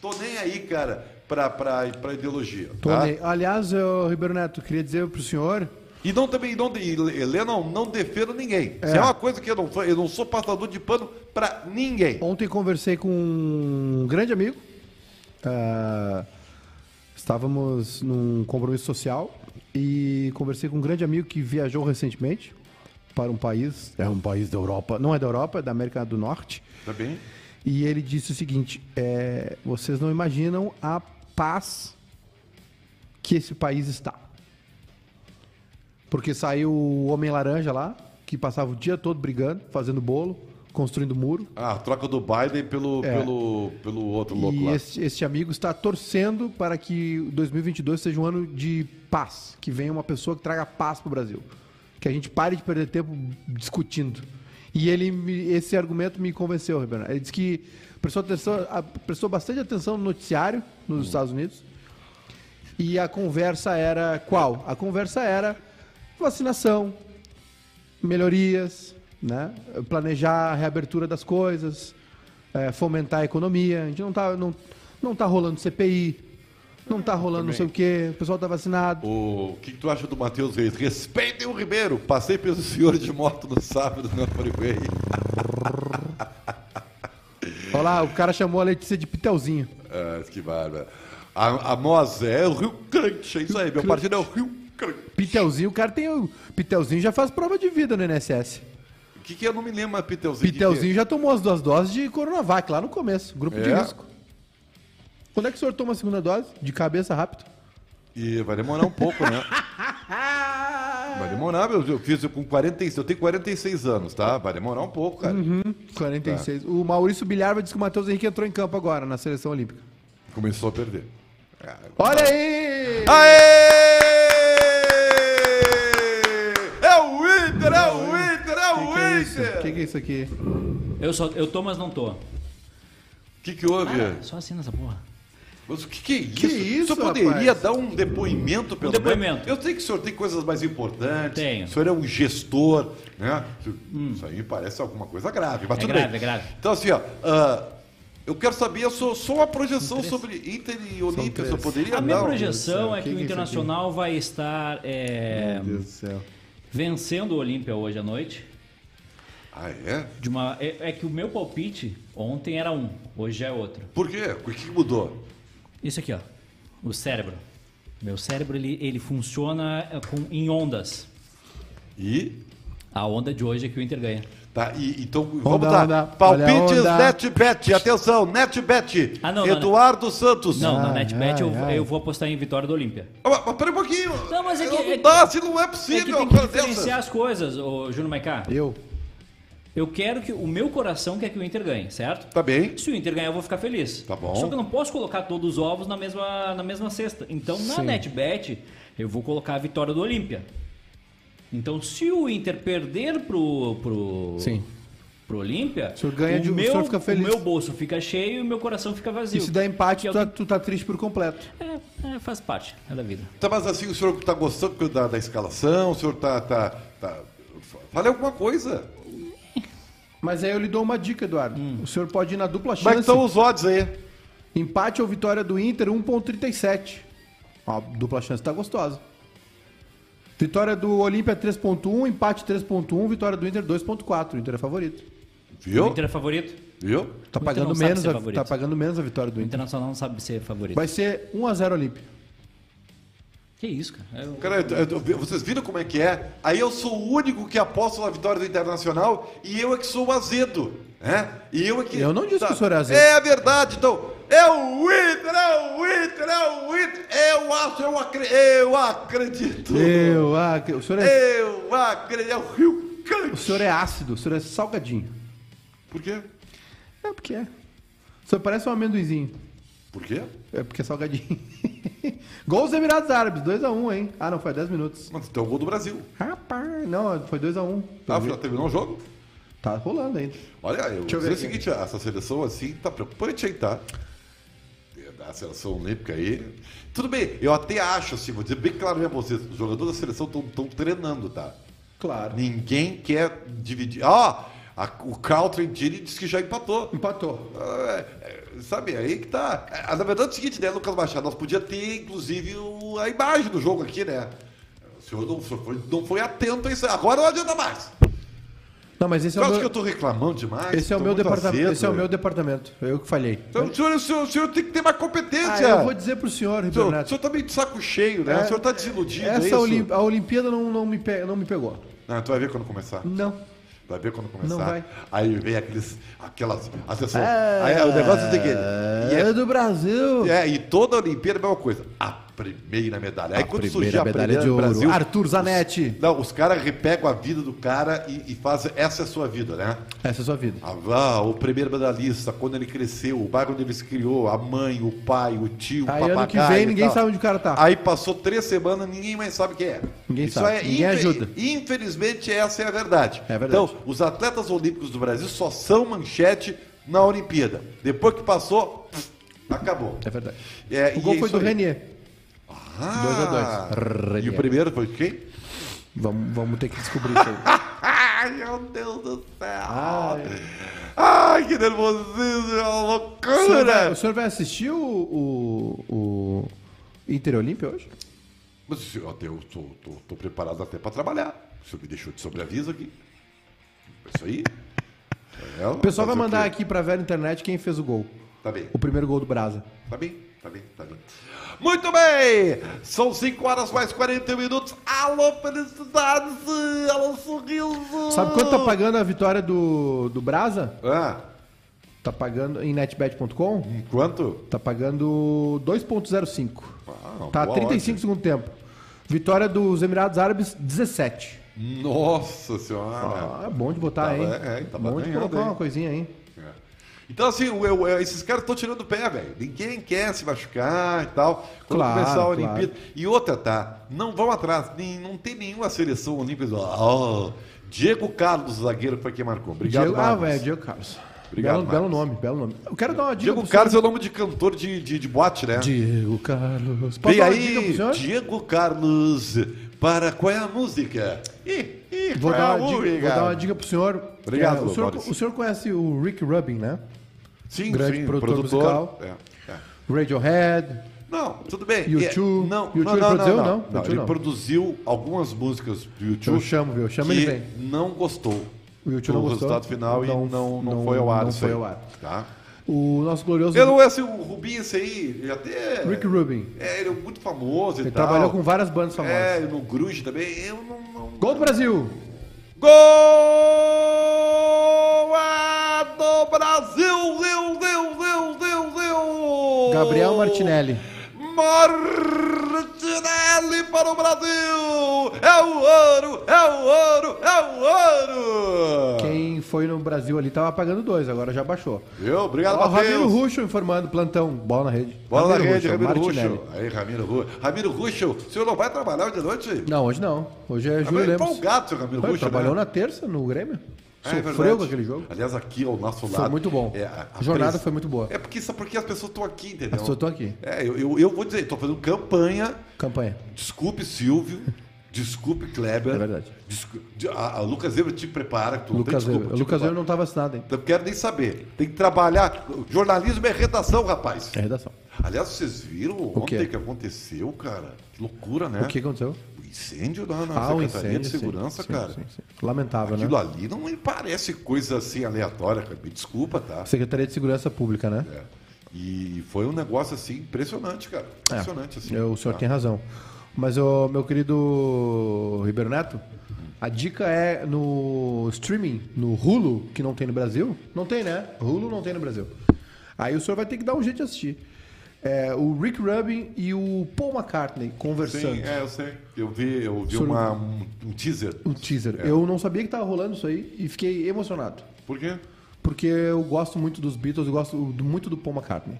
tô nem aí, cara, pra ideologia. Tô tá? nem- Aliás, eu, Ribeiro Neto, queria dizer pro senhor. E não também, não, Helena, não, não defendo ninguém. É. Isso é uma coisa que eu não, eu não sou passador de pano pra ninguém. Ontem conversei com um grande amigo. Ah, estávamos num compromisso social e conversei com um grande amigo que viajou recentemente para um país, é um país da Europa, não é da Europa, é da América do Norte. Tá bem? E ele disse o seguinte: é, vocês não imaginam a paz que esse país está. Porque saiu o Homem Laranja lá, que passava o dia todo brigando, fazendo bolo, construindo muro. Ah, troca do Biden pelo, É. pelo, pelo outro louco E lá. esse amigo está torcendo para que 2022 seja um ano de paz, que venha uma pessoa que traga paz para o Brasil, que a gente pare de perder tempo discutindo. E ele, me- esse argumento me convenceu, Ribeiro. Ele disse que prestou, atenção, prestou bastante atenção no noticiário nos Estados Unidos. E a conversa era qual? A conversa era vacinação, melhorias, né? planejar a reabertura das coisas, eh, fomentar a economia. A gente não tá, não, não tá rolando CPI, não tá rolando não sei o quê, o pessoal tá vacinado. O que, que tu acha do Matheus Reis? Respeitem o Ribeiro. Passei pelo senhor de moto no sábado na Freeway. Olha lá, o cara chamou a Letícia de Pitelzinho. Ah, que bárbaro. A, a Moza é o Rio Grande. É isso aí. Meu partido é o Rio Grande. Pitelzinho, o cara tem o. Pitelzinho já faz prova de vida no INSS. O que, que eu não me lembro, mas Pitelzinho? que que Pitelzinho já tomou as duas doses de Coronavac lá no começo, grupo de É? risco. Quando é que o senhor toma a segunda dose? De cabeça rápido? é? E vai demorar um pouco, né? Vai demorar, eu, eu fiz com 46, eu tenho 46 anos, tá? Vai demorar um pouco, cara. Uhum, 46. O Maurício Bilharva disse que o Matheus Henrique entrou em campo agora na seleção olímpica. Começou a perder. Olha aí! Aê! É o Inter, é o Inter, é o que, que é? Inter! O que, que é isso aqui? Eu, só, eu tô, mas não tô. O que, que houve? Ah, só assina essa porra. Mas o que, que é isso? Que isso, o senhor poderia rapaz? dar um depoimento pelo Um depoimento. menos? Eu sei que o senhor tem coisas mais importantes. Tenho. O senhor é um gestor, né? Isso aí me parece alguma coisa grave, mas É tudo grave, bem. é grave. Então, assim, ó. ah, eu quero saber a sua, só uma projeção sobre Inter e Olímpia. O senhor poderia A minha dar? projeção é que que o Internacional vai estar é, Meu Deus do céu. vencendo o Olímpia hoje à noite. Ah, é? De uma, é, é que o meu palpite ontem era um, hoje já é outro. Por quê? O que mudou? Isso aqui, ó. O cérebro. Meu cérebro ele, ele funciona é, com, em ondas. E. A onda de hoje é que o Inter ganha. Tá, e, então vamos lá. onda, Palpites. NetBet. Atenção, NetBet. Ah, não, não, Eduardo Santos. Não, na Ai, NetBet eu, eu vou apostar em vitória do Olímpia. Ah, Mas, mas pera um pouquinho. Não, mas é que- não é que- dá, se não é É que possível. tem que diferenciar as coisas, ô Júnior Maicá. Eu? Eu quero que o meu coração quer que o Inter ganhe, certo? Tá bem. Se o Inter ganhar, eu vou ficar feliz. Tá bom. Só que eu não posso colocar todos os ovos na mesma, na mesma cesta. Então, na Sim. NetBet, eu vou colocar a vitória do Olímpia. Então, se o Inter perder pro, pro, Sim. pro Olímpia, O senhor ganha o, de- o meu, senhor fica feliz. o meu bolso fica cheio e o meu coração fica vazio. E se der empate, é tu o tá, tu tá triste por completo. É, é, faz parte, é da vida. Tá, mas assim, o senhor tá gostando da, da escalação? O senhor tá, tá, tá... Fale alguma coisa. Mas aí eu lhe dou uma dica, Eduardo. O senhor pode ir na dupla Como é que chance. estão os odds aí? Empate ou vitória do Inter, 1.37. Ó, A dupla chance tá gostosa. Vitória do Olímpia 3.1, empate 3.1, vitória do Inter 2.4. O Inter é favorito. O Viu? Inter é favorito? Viu? Tá O pagando menos, a, tá pagando menos a vitória do O Inter. Internacional não sabe ser favorito. Vai ser 1 a 0 Olímpia. Que isso, cara? Eu- Cara, eu- eu- vocês viram como é que é? Aí eu sou o único que aposto na vitória do Internacional e eu é que sou o azedo. Né? E eu é que. Eu não disse que o senhor é azedo. É a verdade, então. É o Inter, é o Inter, é o Inter. Eu acho, eu, acre, eu acredito. Eu, que- o senhor é, Eu acredito. É o Rio o Cante. senhor é ácido, o senhor é salgadinho. Por quê? É porque é. O senhor parece um amendoizinho. Por quê? É porque é salgadinho. Gol dos Emirados Árabes, 2x1, hein? Ah, não, foi 10 minutos. Mas tem o gol do Brasil. Rapaz, não, foi 2x1. Ah, já terminou o jogo? Tá rolando ainda. Olha, eu vou dizer o seguinte, essa seleção assim tá preocupante aí, tá? A seleção olímpica aí. Tudo bem, eu até acho assim, vou dizer bem claro mesmo pra vocês, os jogadores da seleção estão treinando, tá? Claro. Ninguém quer dividir. Ó, o Carl Trentini disse que já empatou. Empatou. Ah, é, é, sabe, aí que tá. É, Na verdade é o seguinte, né, Lucas Machado? Nós podíamos ter, inclusive, o- a imagem do jogo aqui, né? O senhor não foi, não foi atento a isso. Agora não adianta mais. Não, mas esse é Eu o acho meu, que eu tô reclamando demais. esse é o meu departamento. azedo, Esse é o meu departamento. Eu que falhei. Então, o senhor, o, senhor, o senhor tem que ter mais competência. Ah, eu vou dizer pro senhor, o, Ribeiro senhor, o Neto. senhor tá meio de saco cheio, né? É, o senhor tá desiludido, é Essa? Olim- a Olimpíada não, não, me pe- não me pegou. Não, tu vai ver quando começar. Não. Vai ver quando começar. Não vai. Aí vem aqueles, aquelas... Atenção. Aí, o negócio é o seguinte. E É é, do Brasil. é, e toda a Olimpíada é a mesma coisa. A primeira medalha. Aí A quando surgir a medalha de ouro. Brasil... Arthur Zanetti. Não, os caras repegam a vida do cara e, e fazem... Essa é a sua vida, né? Essa é a sua vida. Ah, o primeiro medalhista, quando ele cresceu, o bairro onde ele se criou, a mãe, o pai, o tio, o Aí papagaio. ano que vem ninguém sabe onde o cara tá. Aí passou três semanas, ninguém mais sabe quem é. Ninguém Isso sabe, é ninguém ajuda. Infelizmente, essa é a verdade. É verdade. Então, os atletas olímpicos do Brasil só são manchete na Olimpíada. Depois que passou, acabou. É verdade. É, O gol é foi do aí. Renier. Ah, Dois a dois. E o primeiro foi quem? Vamos, vamos ter que descobrir isso aí. Ai, meu Deus do céu. Ai. Ai, que nervosismo, é uma O senhor, vai, loucura. o senhor vai assistir o, o, o Inter Olímpia hoje? Mas eu até eu tô, tô, tô preparado até para trabalhar. O senhor me deixou de sobreaviso aqui. Isso aí. É, O pessoal vai fazer mandar quê? aqui pra ver na internet quem fez o gol. Tá bem, O primeiro gol do Brasa. tá bem, tá bem, tá bem. Muito bem! São 5 horas mais 40 minutos. Alô, felicidades! Alô, sorriso! Sabe quanto tá pagando a vitória do, do Brasa? Ah, Tá pagando em netbet.com? quanto? Tá pagando 2.05. Ah, Tá boa 35 ordem. segundo tempo. Vitória dos Emirados Árabes, 17. Nossa senhora. Ah, é bom de botar, Tava- hein? é, tava bom de colocar hein? uma coisinha aí. É. Então, assim, o- o- esses caras estão tirando o pé, velho. Ninguém quer se machucar e tal. Quando Claro, começar a claro. Olimpíada. E outra, tá? Não vão atrás. Nem, não tem nenhuma seleção olímpica. Oh, Diego Carlos, zagueiro, foi quem marcou. Obrigado, Diego, ah, velho, Diego Carlos. Obrigado, belo, belo nome, belo nome. Eu quero dar uma dica Diego Carlos senhor. é o nome de cantor de, de, de boate, né? Diego Carlos. Dica pro aí? Diego Carlos, para qual é a música? Ih, ih, Vou é dar, uma dica, vou dar uma dica pro senhor. Obrigado, É, o, senhor o senhor conhece o Rick Rubin, né? Sim, grande sim, produtor musical. É, é. Radiohead. Não, tudo bem. U2? É, Não, U2 não, não, produziu? não, Não? não. U2 Ele não. produziu algumas músicas do YouTube Eu chamo, viu? Eu chamo que ele bem. não gostou O U2 do não gostou? resultado final e Não- não, não, não- foi ao ar não foi aí, ao ar. Tá? O nosso glorioso Eu não assim, o Rubinho esse aí, ele até... Rick Rubin. É, ele é muito famoso e Ele tal. trabalhou com várias bandas famosas. É, no Gruge também. Eu não... não... Gol do Brasil! Gol é do Brasil! Deu, deu, deu, deu, deu! Gabriel Martinelli. Martinelli para o Brasil! É o ouro! É o ouro! É o ouro! Quem foi no Brasil ali tava pagando dois, agora já baixou. Viu? Obrigado, Ó, o Ramiro Matheus. Ruxo informando, plantão, bola na rede. Bola na Ramiro rede, Ruxo, Ramiro. Ruxo. Aí, Ramiro Ruxo. Ramiro Ruxo, o senhor não vai trabalhar hoje de noite? Não, hoje não. Hoje é Tá Júlio Lemos. empolgado, seu Ramiro Ruxo, trabalhou né? na terça no Grêmio. É Sofreu verdade. com aquele jogo. Aliás, aqui ao nosso lado. Foi muito bom. é, a- a jornada pres- foi muito boa. É porque, porque as pessoas estão aqui, entendeu? As pessoas estão aqui. É, eu, eu, eu vou dizer, estou fazendo campanha. Campanha. Desculpe, Silvio. Desculpe, Kleber. É verdade. Descu- de- a, a Lucas Eber te prepara. Que tu não tem Lucas desculpa, Lucas prepara. Weber não estava assinado, hein? Não quero nem saber. Tem que trabalhar. Jornalismo é redação, rapaz. É redação. Aliás, vocês viram O ontem que aconteceu, cara? Que loucura, né? O que aconteceu? Incêndio lá na Ah, Secretaria de incêndio, sim. Segurança, Sim, cara. sim, sim. Lamentável, Aquilo né? ali não me parece coisa assim aleatória, cara. Me desculpa, tá? Secretaria de Segurança Pública, né? É. E foi um negócio assim impressionante, cara. Impressionante, assim. É, o senhor tá? tem razão. Mas, ô, meu querido Ribeiro Neto, a dica é no streaming, no Hulu, que não tem no Brasil. Não tem, né? Hulu não tem no Brasil. Aí o senhor vai ter que dar um jeito de assistir. É, o Rick Rubin e o Paul McCartney conversando. Sim, é, eu sei. Eu vi, eu vi Sobre- uma, um, um teaser. O teaser. É. Eu não sabia que tava rolando isso aí e fiquei emocionado. Por quê? Porque eu gosto muito dos Beatles, eu gosto muito do Paul McCartney.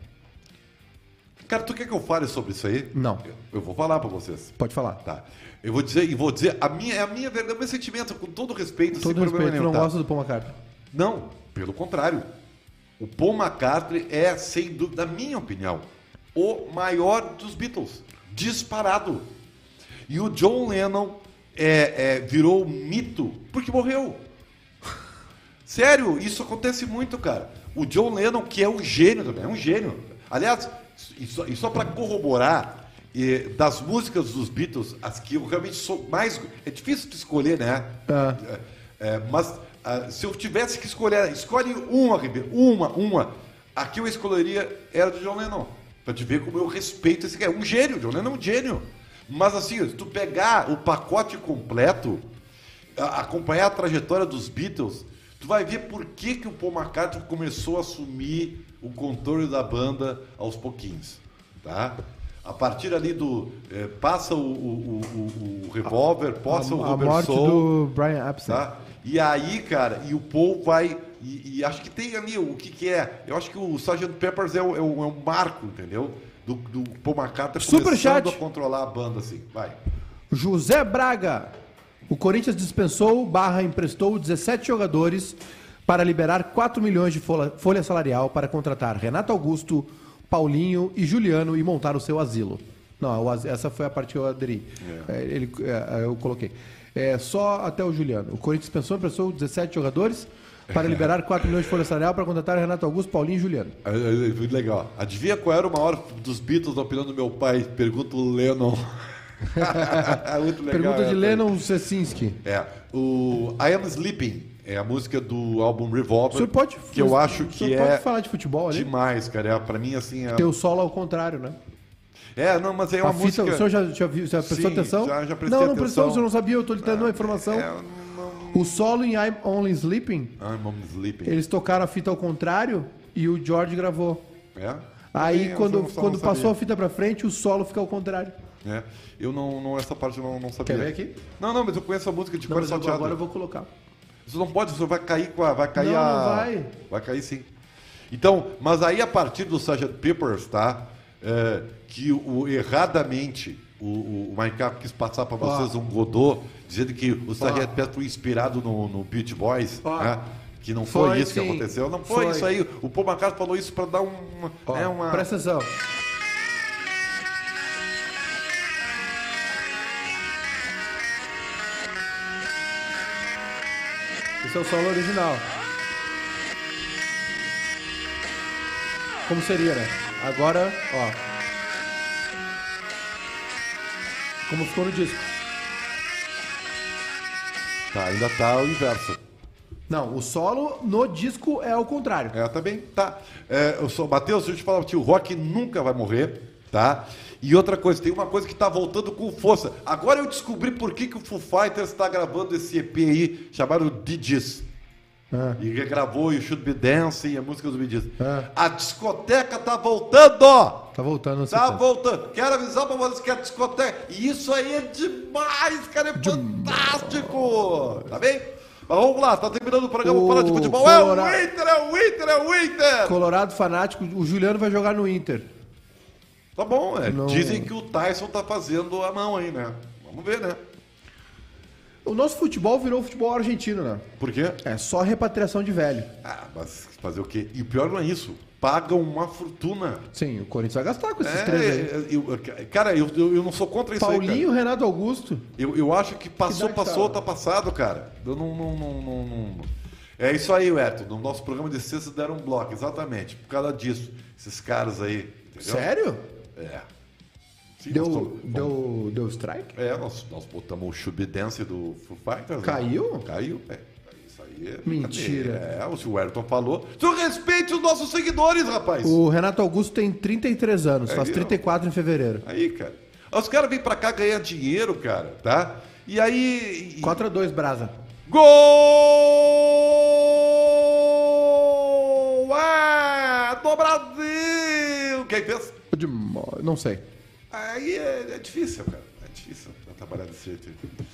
Cara, tu quer que eu fale sobre isso aí? Não. Eu, eu vou falar pra vocês. Pode falar. Tá. Eu vou dizer, e vou dizer, a minha, é a minha verdade, o meu sentimento, com todo respeito, sem Todo problema respeito, tu nenhum. não tá? gosta do Paul McCartney. Não, pelo contrário. O Paul McCartney é, sem dúvida, na minha opinião, o maior dos Beatles. Disparado. E o John Lennon é, é, virou mito porque morreu. Sério, isso acontece muito, cara. O John Lennon, que é um gênio também, é um gênio. Aliás, e só, e só para corroborar, eh, das músicas dos Beatles, as que eu realmente sou mais. É difícil de escolher, né? Ah. É, é, mas ah, se eu tivesse que escolher, escolhe uma, Ribeiro, uma, uma. A que eu escolheria era do John Lennon. Pra te ver como eu respeito esse cara. É um gênio, John Lennon é um gênio. Mas assim, se tu pegar o pacote completo, a- acompanhar a trajetória dos Beatles, tu vai ver por que, que o Paul McCartney começou a assumir o controle da banda aos pouquinhos, tá? A partir ali do eh, passa o, o, o, o revólver, passa o a, a morte Soul, do Brian Epstein. tá? E aí, cara, e o Paul vai e, e acho que tem ali o que que é? Eu acho que o Sgt. Peppers é o, é o, é um marco, entendeu? Do, do Paul McCartney começando chat. a controlar a banda assim. Vai. José Braga. O Corinthians dispensou barra emprestou 17 jogadores para liberar 4 milhões de folha, folha salarial para contratar Renato Augusto, Paulinho e Juliano e montar o seu asilo. Não, o essa foi a parte que eu aderi. É, ele, é, eu coloquei. É, só até o Juliano. O Corinthians dispensou emprestou 17 jogadores para liberar 4 milhões de folha salarial para contratar Renato Augusto, Paulinho e Juliano. É, é, é, Muito legal. Adivinha qual era o maior dos Beatles, na opinião do meu pai? Pergunta o Lennon. Muito legal Pergunta de. Lennon Sesinski. É. O I Am Sleeping é a música do álbum Revolver. senhor pode, que eu acho o que senhor é pode falar de futebol ali? demais, cara. É, pra mim, assim. É, Tem o solo ao contrário, né? é não, mas é uma a fita, música. o senhor já, já, viu, já prestou Sim, atenção? já- já prestei não, não prestou, o senhor não sabia, eu tô lhe dando uma informação. É, não... O solo em I'm Only Sleeping, I'm Sleeping. eles tocaram a fita ao contrário e o George gravou. É? Aí quando, eu só não quando passou a sabia. fita pra frente, o solo fica ao contrário. né? Eu não, não essa parte eu não, não sabia. Quer ver aqui? Não, não, mas eu conheço a música de Não, cor mas eu- salteado. agora eu vou colocar. Você não pode, você vai cair com a. Vai cair Não, a. não vai. Vai cair sim. Então, mas aí a partir do Sgt. Peppers, tá? É, que o, erradamente o, o, o Minecraft quis passar para vocês um godô, dizendo que o Sgt. Peppers foi inspirado no, no Beach Boys, né? Que não foi, Foi, isso que sim. aconteceu. Não foi, Foi. isso aí. O Paul McCartney falou isso para dar uma, Ó, né, uma... Presta atenção. Esse é o solo original. Como seria, né? Agora, ó. Como ficou no disco. Tá, ainda tá o inverso. Não, o solo no disco é o contrário. É, tá bem, tá. É, eu sou Matheus, deixa eu te falar, tio, o rock nunca vai morrer, tá? E outra coisa, tem uma coisa que tá voltando com força. Agora eu descobri por que, que o Foo Fighters está gravando esse EP aí, chamado DJs. Ah. E regravou You Should Be Dancing, a música dos DJs. Ah. A discoteca tá voltando! Tá voltando Tá sequência. voltando. Quero avisar pra vocês que a discoteca. E isso aí é demais, cara. É fantástico. Tá bem? Mas vamos lá, tá terminando o programa. O de futebol. É o Inter, é o Inter, é o Inter. Colorado fanático, o Juliano vai jogar no Inter. Tá bom, é. Não- Dizem que o Tyson tá fazendo a mão aí, né? Vamos ver, né? O nosso futebol virou futebol argentino, né? Por quê? É só repatriação de velho. Ah, mas fazer o quê? E o pior não é isso. Pagam uma fortuna. Sim, o Corinthians vai gastar com esses É, três aí. é, eu- cara, eu, eu, não sou contra isso aí, cara. Paulinho, Renato Augusto. Eu, eu acho que passou, Que passou, tá? tá passado, cara. Eu não, não, não, não, não- É isso aí, Everton. No nosso programa de sexta deram um bloco, exatamente. Por causa disso. Esses caras aí. Entendeu? Sério? É. Sim, Deu, deu, deu strike? É, nós, nós botamos o Chubby Dance do Foo Fighters. né? Caiu? Caiu, é. Isso aí é. Mentira. É, o Ayrton falou. Tu respeite os nossos seguidores, rapaz. O Renato Augusto tem 33 anos, faz viu? 34 em fevereiro. Aí, cara. Os caras vêm pra cá ganhar dinheiro, cara, tá? E aí. e- 4x2, Brasa. Gol! Ah, do Brasil! Quem fez? De- Não sei. Aí é, é difícil, cara. É difícil trabalhar desse jeito. aí.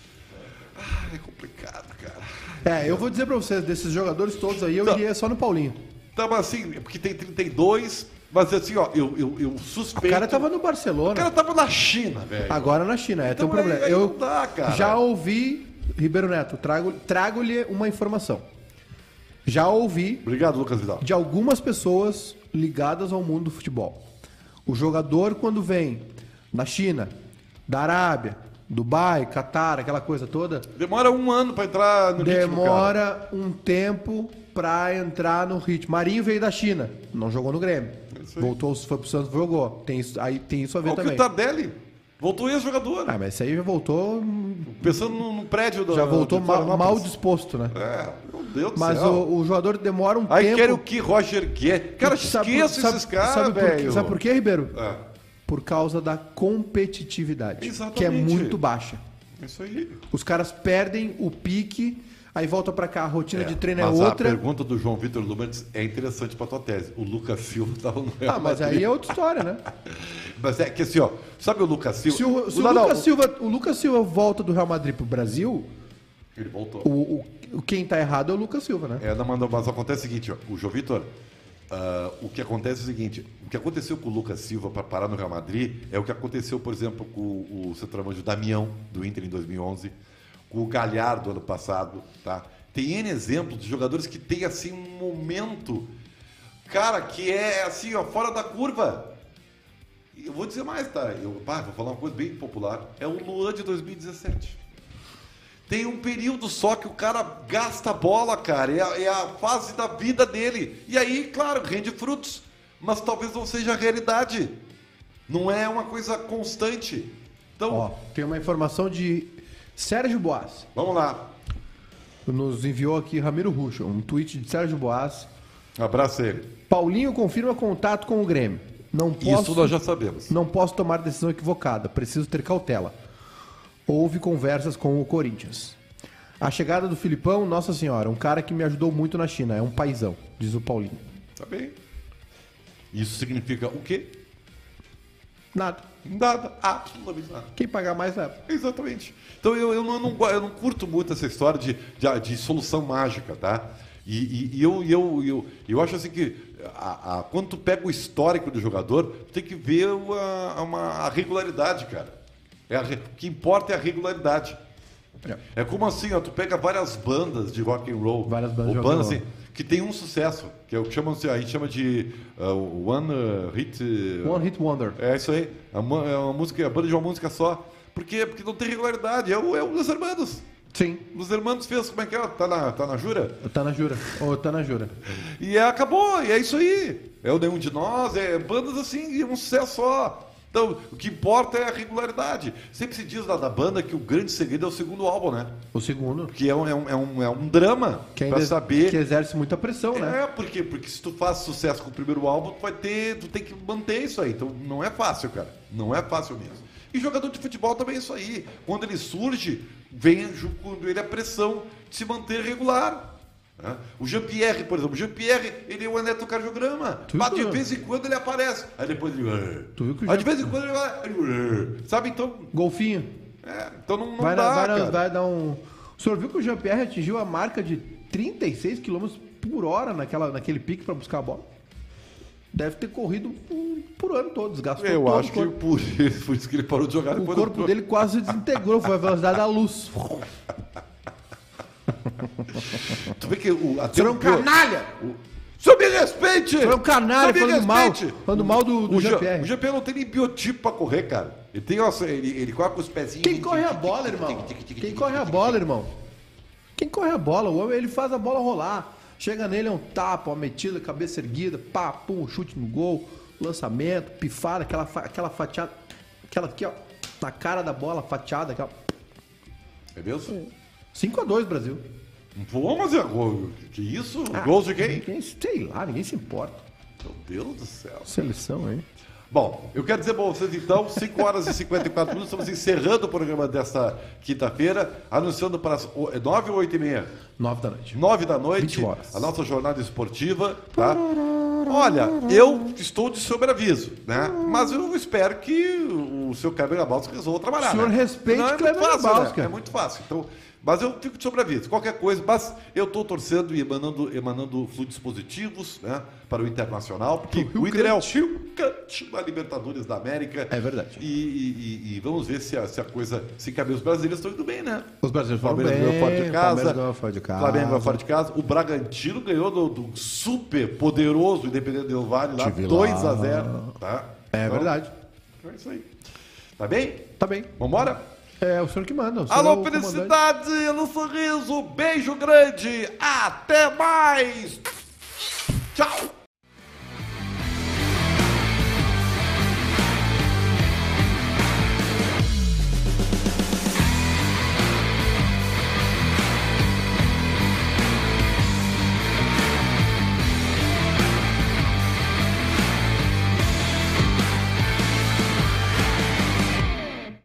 Ah, é complicado, cara. É, eu vou dizer pra vocês, desses jogadores todos aí, eu Não. iria só no Paulinho. Tá, mas assim, porque tem 32, mas assim, ó, eu, eu, eu O suspeito. cara tava no Barcelona. O cara tava na China, velho. Agora na China, é, Então tem um problema. aí- aí eu dá, já ouvi, Ribeiro Neto, trago- trago-lhe uma informação. Já ouvi Obrigado, Lucas Vidal. de algumas pessoas ligadas ao mundo do futebol. O jogador, quando vem da China, da Arábia, Dubai, Catar, aquela coisa toda, Demora um ano pra entrar no ritmo, cara. demora um tempo pra entrar no ritmo. Marinho veio da China, não jogou no Grêmio. Aí. Voltou, foi pro Santos, jogou. Tem isso, aí tem isso a ver Olha o também. Tardelli. Voltou ex-jogador. Ah, mas isso aí já voltou, Pensando no, no prédio do. já voltou de mal, mal disposto, né? É, meu Deus do Mas céu. o, o jogador demora um Aí tempo. quero o que Roger Guedes. Cara, Sabe por- esqueça sabe- esses caras, sabe por quê? velho. Sabe por quê, Ribeiro? É, Por causa da competitividade, Exatamente. que é muito baixa. isso aí. Os caras perdem o pique, aí volta pra cá, a rotina de treino é mas a outra. pergunta do João Vitor Lumertz é interessante pra tua tese. O Lucas Silva tava no Real Ah, mas Madrid. aí é outra história, né? Mas é que assim, ó, sabe o Lucas Silva? Se o, se o não, Lucas Silva, o Lucas Silva volta do Real Madrid pro Brasil, Ele voltou. o, o- o- quem tá errado é o Lucas Silva, né? É, não, mas acontece o seguinte, ó, o João Vitor, ah, o que acontece é o seguinte, o que aconteceu com o Lucas Silva para parar no Real Madrid é o que aconteceu, por exemplo, com o, o centroavante Damião, do Inter em 2011, com o Galhardo ano passado, tá? Tem N exemplos de jogadores que tem, assim, um momento, cara, que é, assim, ó, fora da curva. Eu vou dizer mais, tá? Eu, pá, vou falar uma coisa bem popular. É o Luan de 2017. Tem um período só que o cara gasta a bola, cara. É a, é a fase da vida dele. E aí, claro, rende frutos. Mas talvez não seja a realidade. Não é uma coisa constante. Então, Ó, tem uma informação de Sérgio Boas. vamos lá. Nos enviou aqui Ramiro Russo, um tweet de Sérgio Boas. Abraça ele. Paulinho confirma contato com o Grêmio. Não posso, Isso nós já sabemos. não posso tomar decisão equivocada. Preciso ter cautela. Houve conversas com o Corinthians. A chegada do Filipão, nossa senhora, um cara que me ajudou muito na China. É um paizão, diz o Paulinho. Tá bem. Isso significa o quê? Nada. Nada, absolutamente nada. Quem pagar mais leva. Exatamente. Então eu, eu, não, eu não eu não curto muito essa história de, de, de solução mágica, tá? E, e- e eu, eu, eu, eu acho assim que a, a- quando tu pega o histórico do jogador, tu tem que ver uma, uma- a regularidade, cara. É a o que importa é a regularidade. É como assim, ó, tu pega várias bandas de rock and roll, Várias bandas ou bandas assim, que tem um sucesso, que é o que chamam, a gente chama de uh, one hit uh, One Hit Wonder. é isso aí. É uma, é uma música, a banda de uma música só. Por quê? Porque não tem regularidade. É o, é o Los Hermanos. Sim. Los Hermanos fez, como é que é? Tá na, tá na jura? Tá na jura. Ou tá na jura. E é, acabou, e é isso aí. É o Nenhum de Nós, é bandas assim, um sucesso só. Então, o que importa é a regularidade. Sempre se diz lá da banda que o grande segredo é o segundo álbum, né? O segundo. Que é um, é um, é um, é um drama Que pra ainda saber. que exerce muita pressão, né? É, por quê? Porque se tu faz sucesso com o primeiro álbum, tu vai ter, tu tem que manter isso aí. Então não é fácil, cara. Não é fácil mesmo. E jogador de futebol também é isso aí. Quando ele surge, vem junto com ele a pressão de se manter regular. O Jean-Pierre, por exemplo, o Jean-Pierre, ele é o eletrocardiograma. Mas de vez em quando ele aparece. Aí depois ele. Tu viu que Aí de vez em quando ele vai. Sabe? Então. Golfinho. é, então não, não vai, dá. dar- vai, dar- cara. vai dar um. O senhor viu que o Jean-Pierre atingiu a marca de 36 km por hora naquela, naquele pique pra buscar a bola? Deve ter corrido por, por ano todo, desgastou Eu todo acho que corpo. por, por isso que ele parou de jogar O depois do- corpo dele quase desintegrou, foi a velocidade da luz. Tu vê que o, até Você é um pior- canalha! O senhor me respeite! Você é um canalha falando mal, respeite! falando mal do- do o Jean- Jean-Pierre. O Jean-Pierre não tem nem biotipo pra correr, cara. Ele tem, nossa, ele, ele corre com os pezinhos. Quem corre a bola, irmão? Quem corre a bola, irmão? Quem corre a bola? O homem, ele faz a bola rolar. Chega nele, é um tapa, uma metida, cabeça erguida, pá, pum, chute no gol, lançamento, pifada, aquela, fa- aquela fatiada, aquela aqui, ó, na cara da bola, fatiada, aquela... É mesmo? 5x2, Brasil. Pô, mas é gol. Que isso? Ah, Gols de quem? Ninguém, sei lá, ninguém se importa. Meu Deus do céu. Seleção, hein? Bom, eu quero dizer pra vocês então, 5 horas e 54 minutos, estamos encerrando o programa desta quinta-feira, anunciando para as 9 ou 8 e meia? 9 da noite. 9 da noite, 20 horas. a nossa jornada esportiva, tá? Olha, eu estou de sobreaviso, né? Mas eu espero que o seu Kleber Gabalski resolva trabalhar. O senhor né? respeite Não, é Kleber fácil, Gabalski. né? É muito fácil. Então, mas eu fico de sobreaviso. Qualquer coisa, mas eu estou torcendo e emanando, emanando fluidos positivos, né? Para o Internacional, porque o Inter é o Grande da Libertadores da América. É verdade. E, e- e- e vamos ver se a, se a coisa se cabe. Os brasileiros estão indo bem, né? Os brasileiros foram bem, ganhou fora de casa. Palmeiras ganhou fora de casa. Flamengo ganhou fora de casa. O Bragantino ganhou do, do super poderoso Independente Del Vale lá, Tive 2 lá. a 0 tá? É Então, verdade. É isso aí. Tá bem? Tá bem. Vambora? É o senhor que manda. o senhor é Alô, comandante. felicidade no sorriso. Beijo grande. Até mais. Tchau.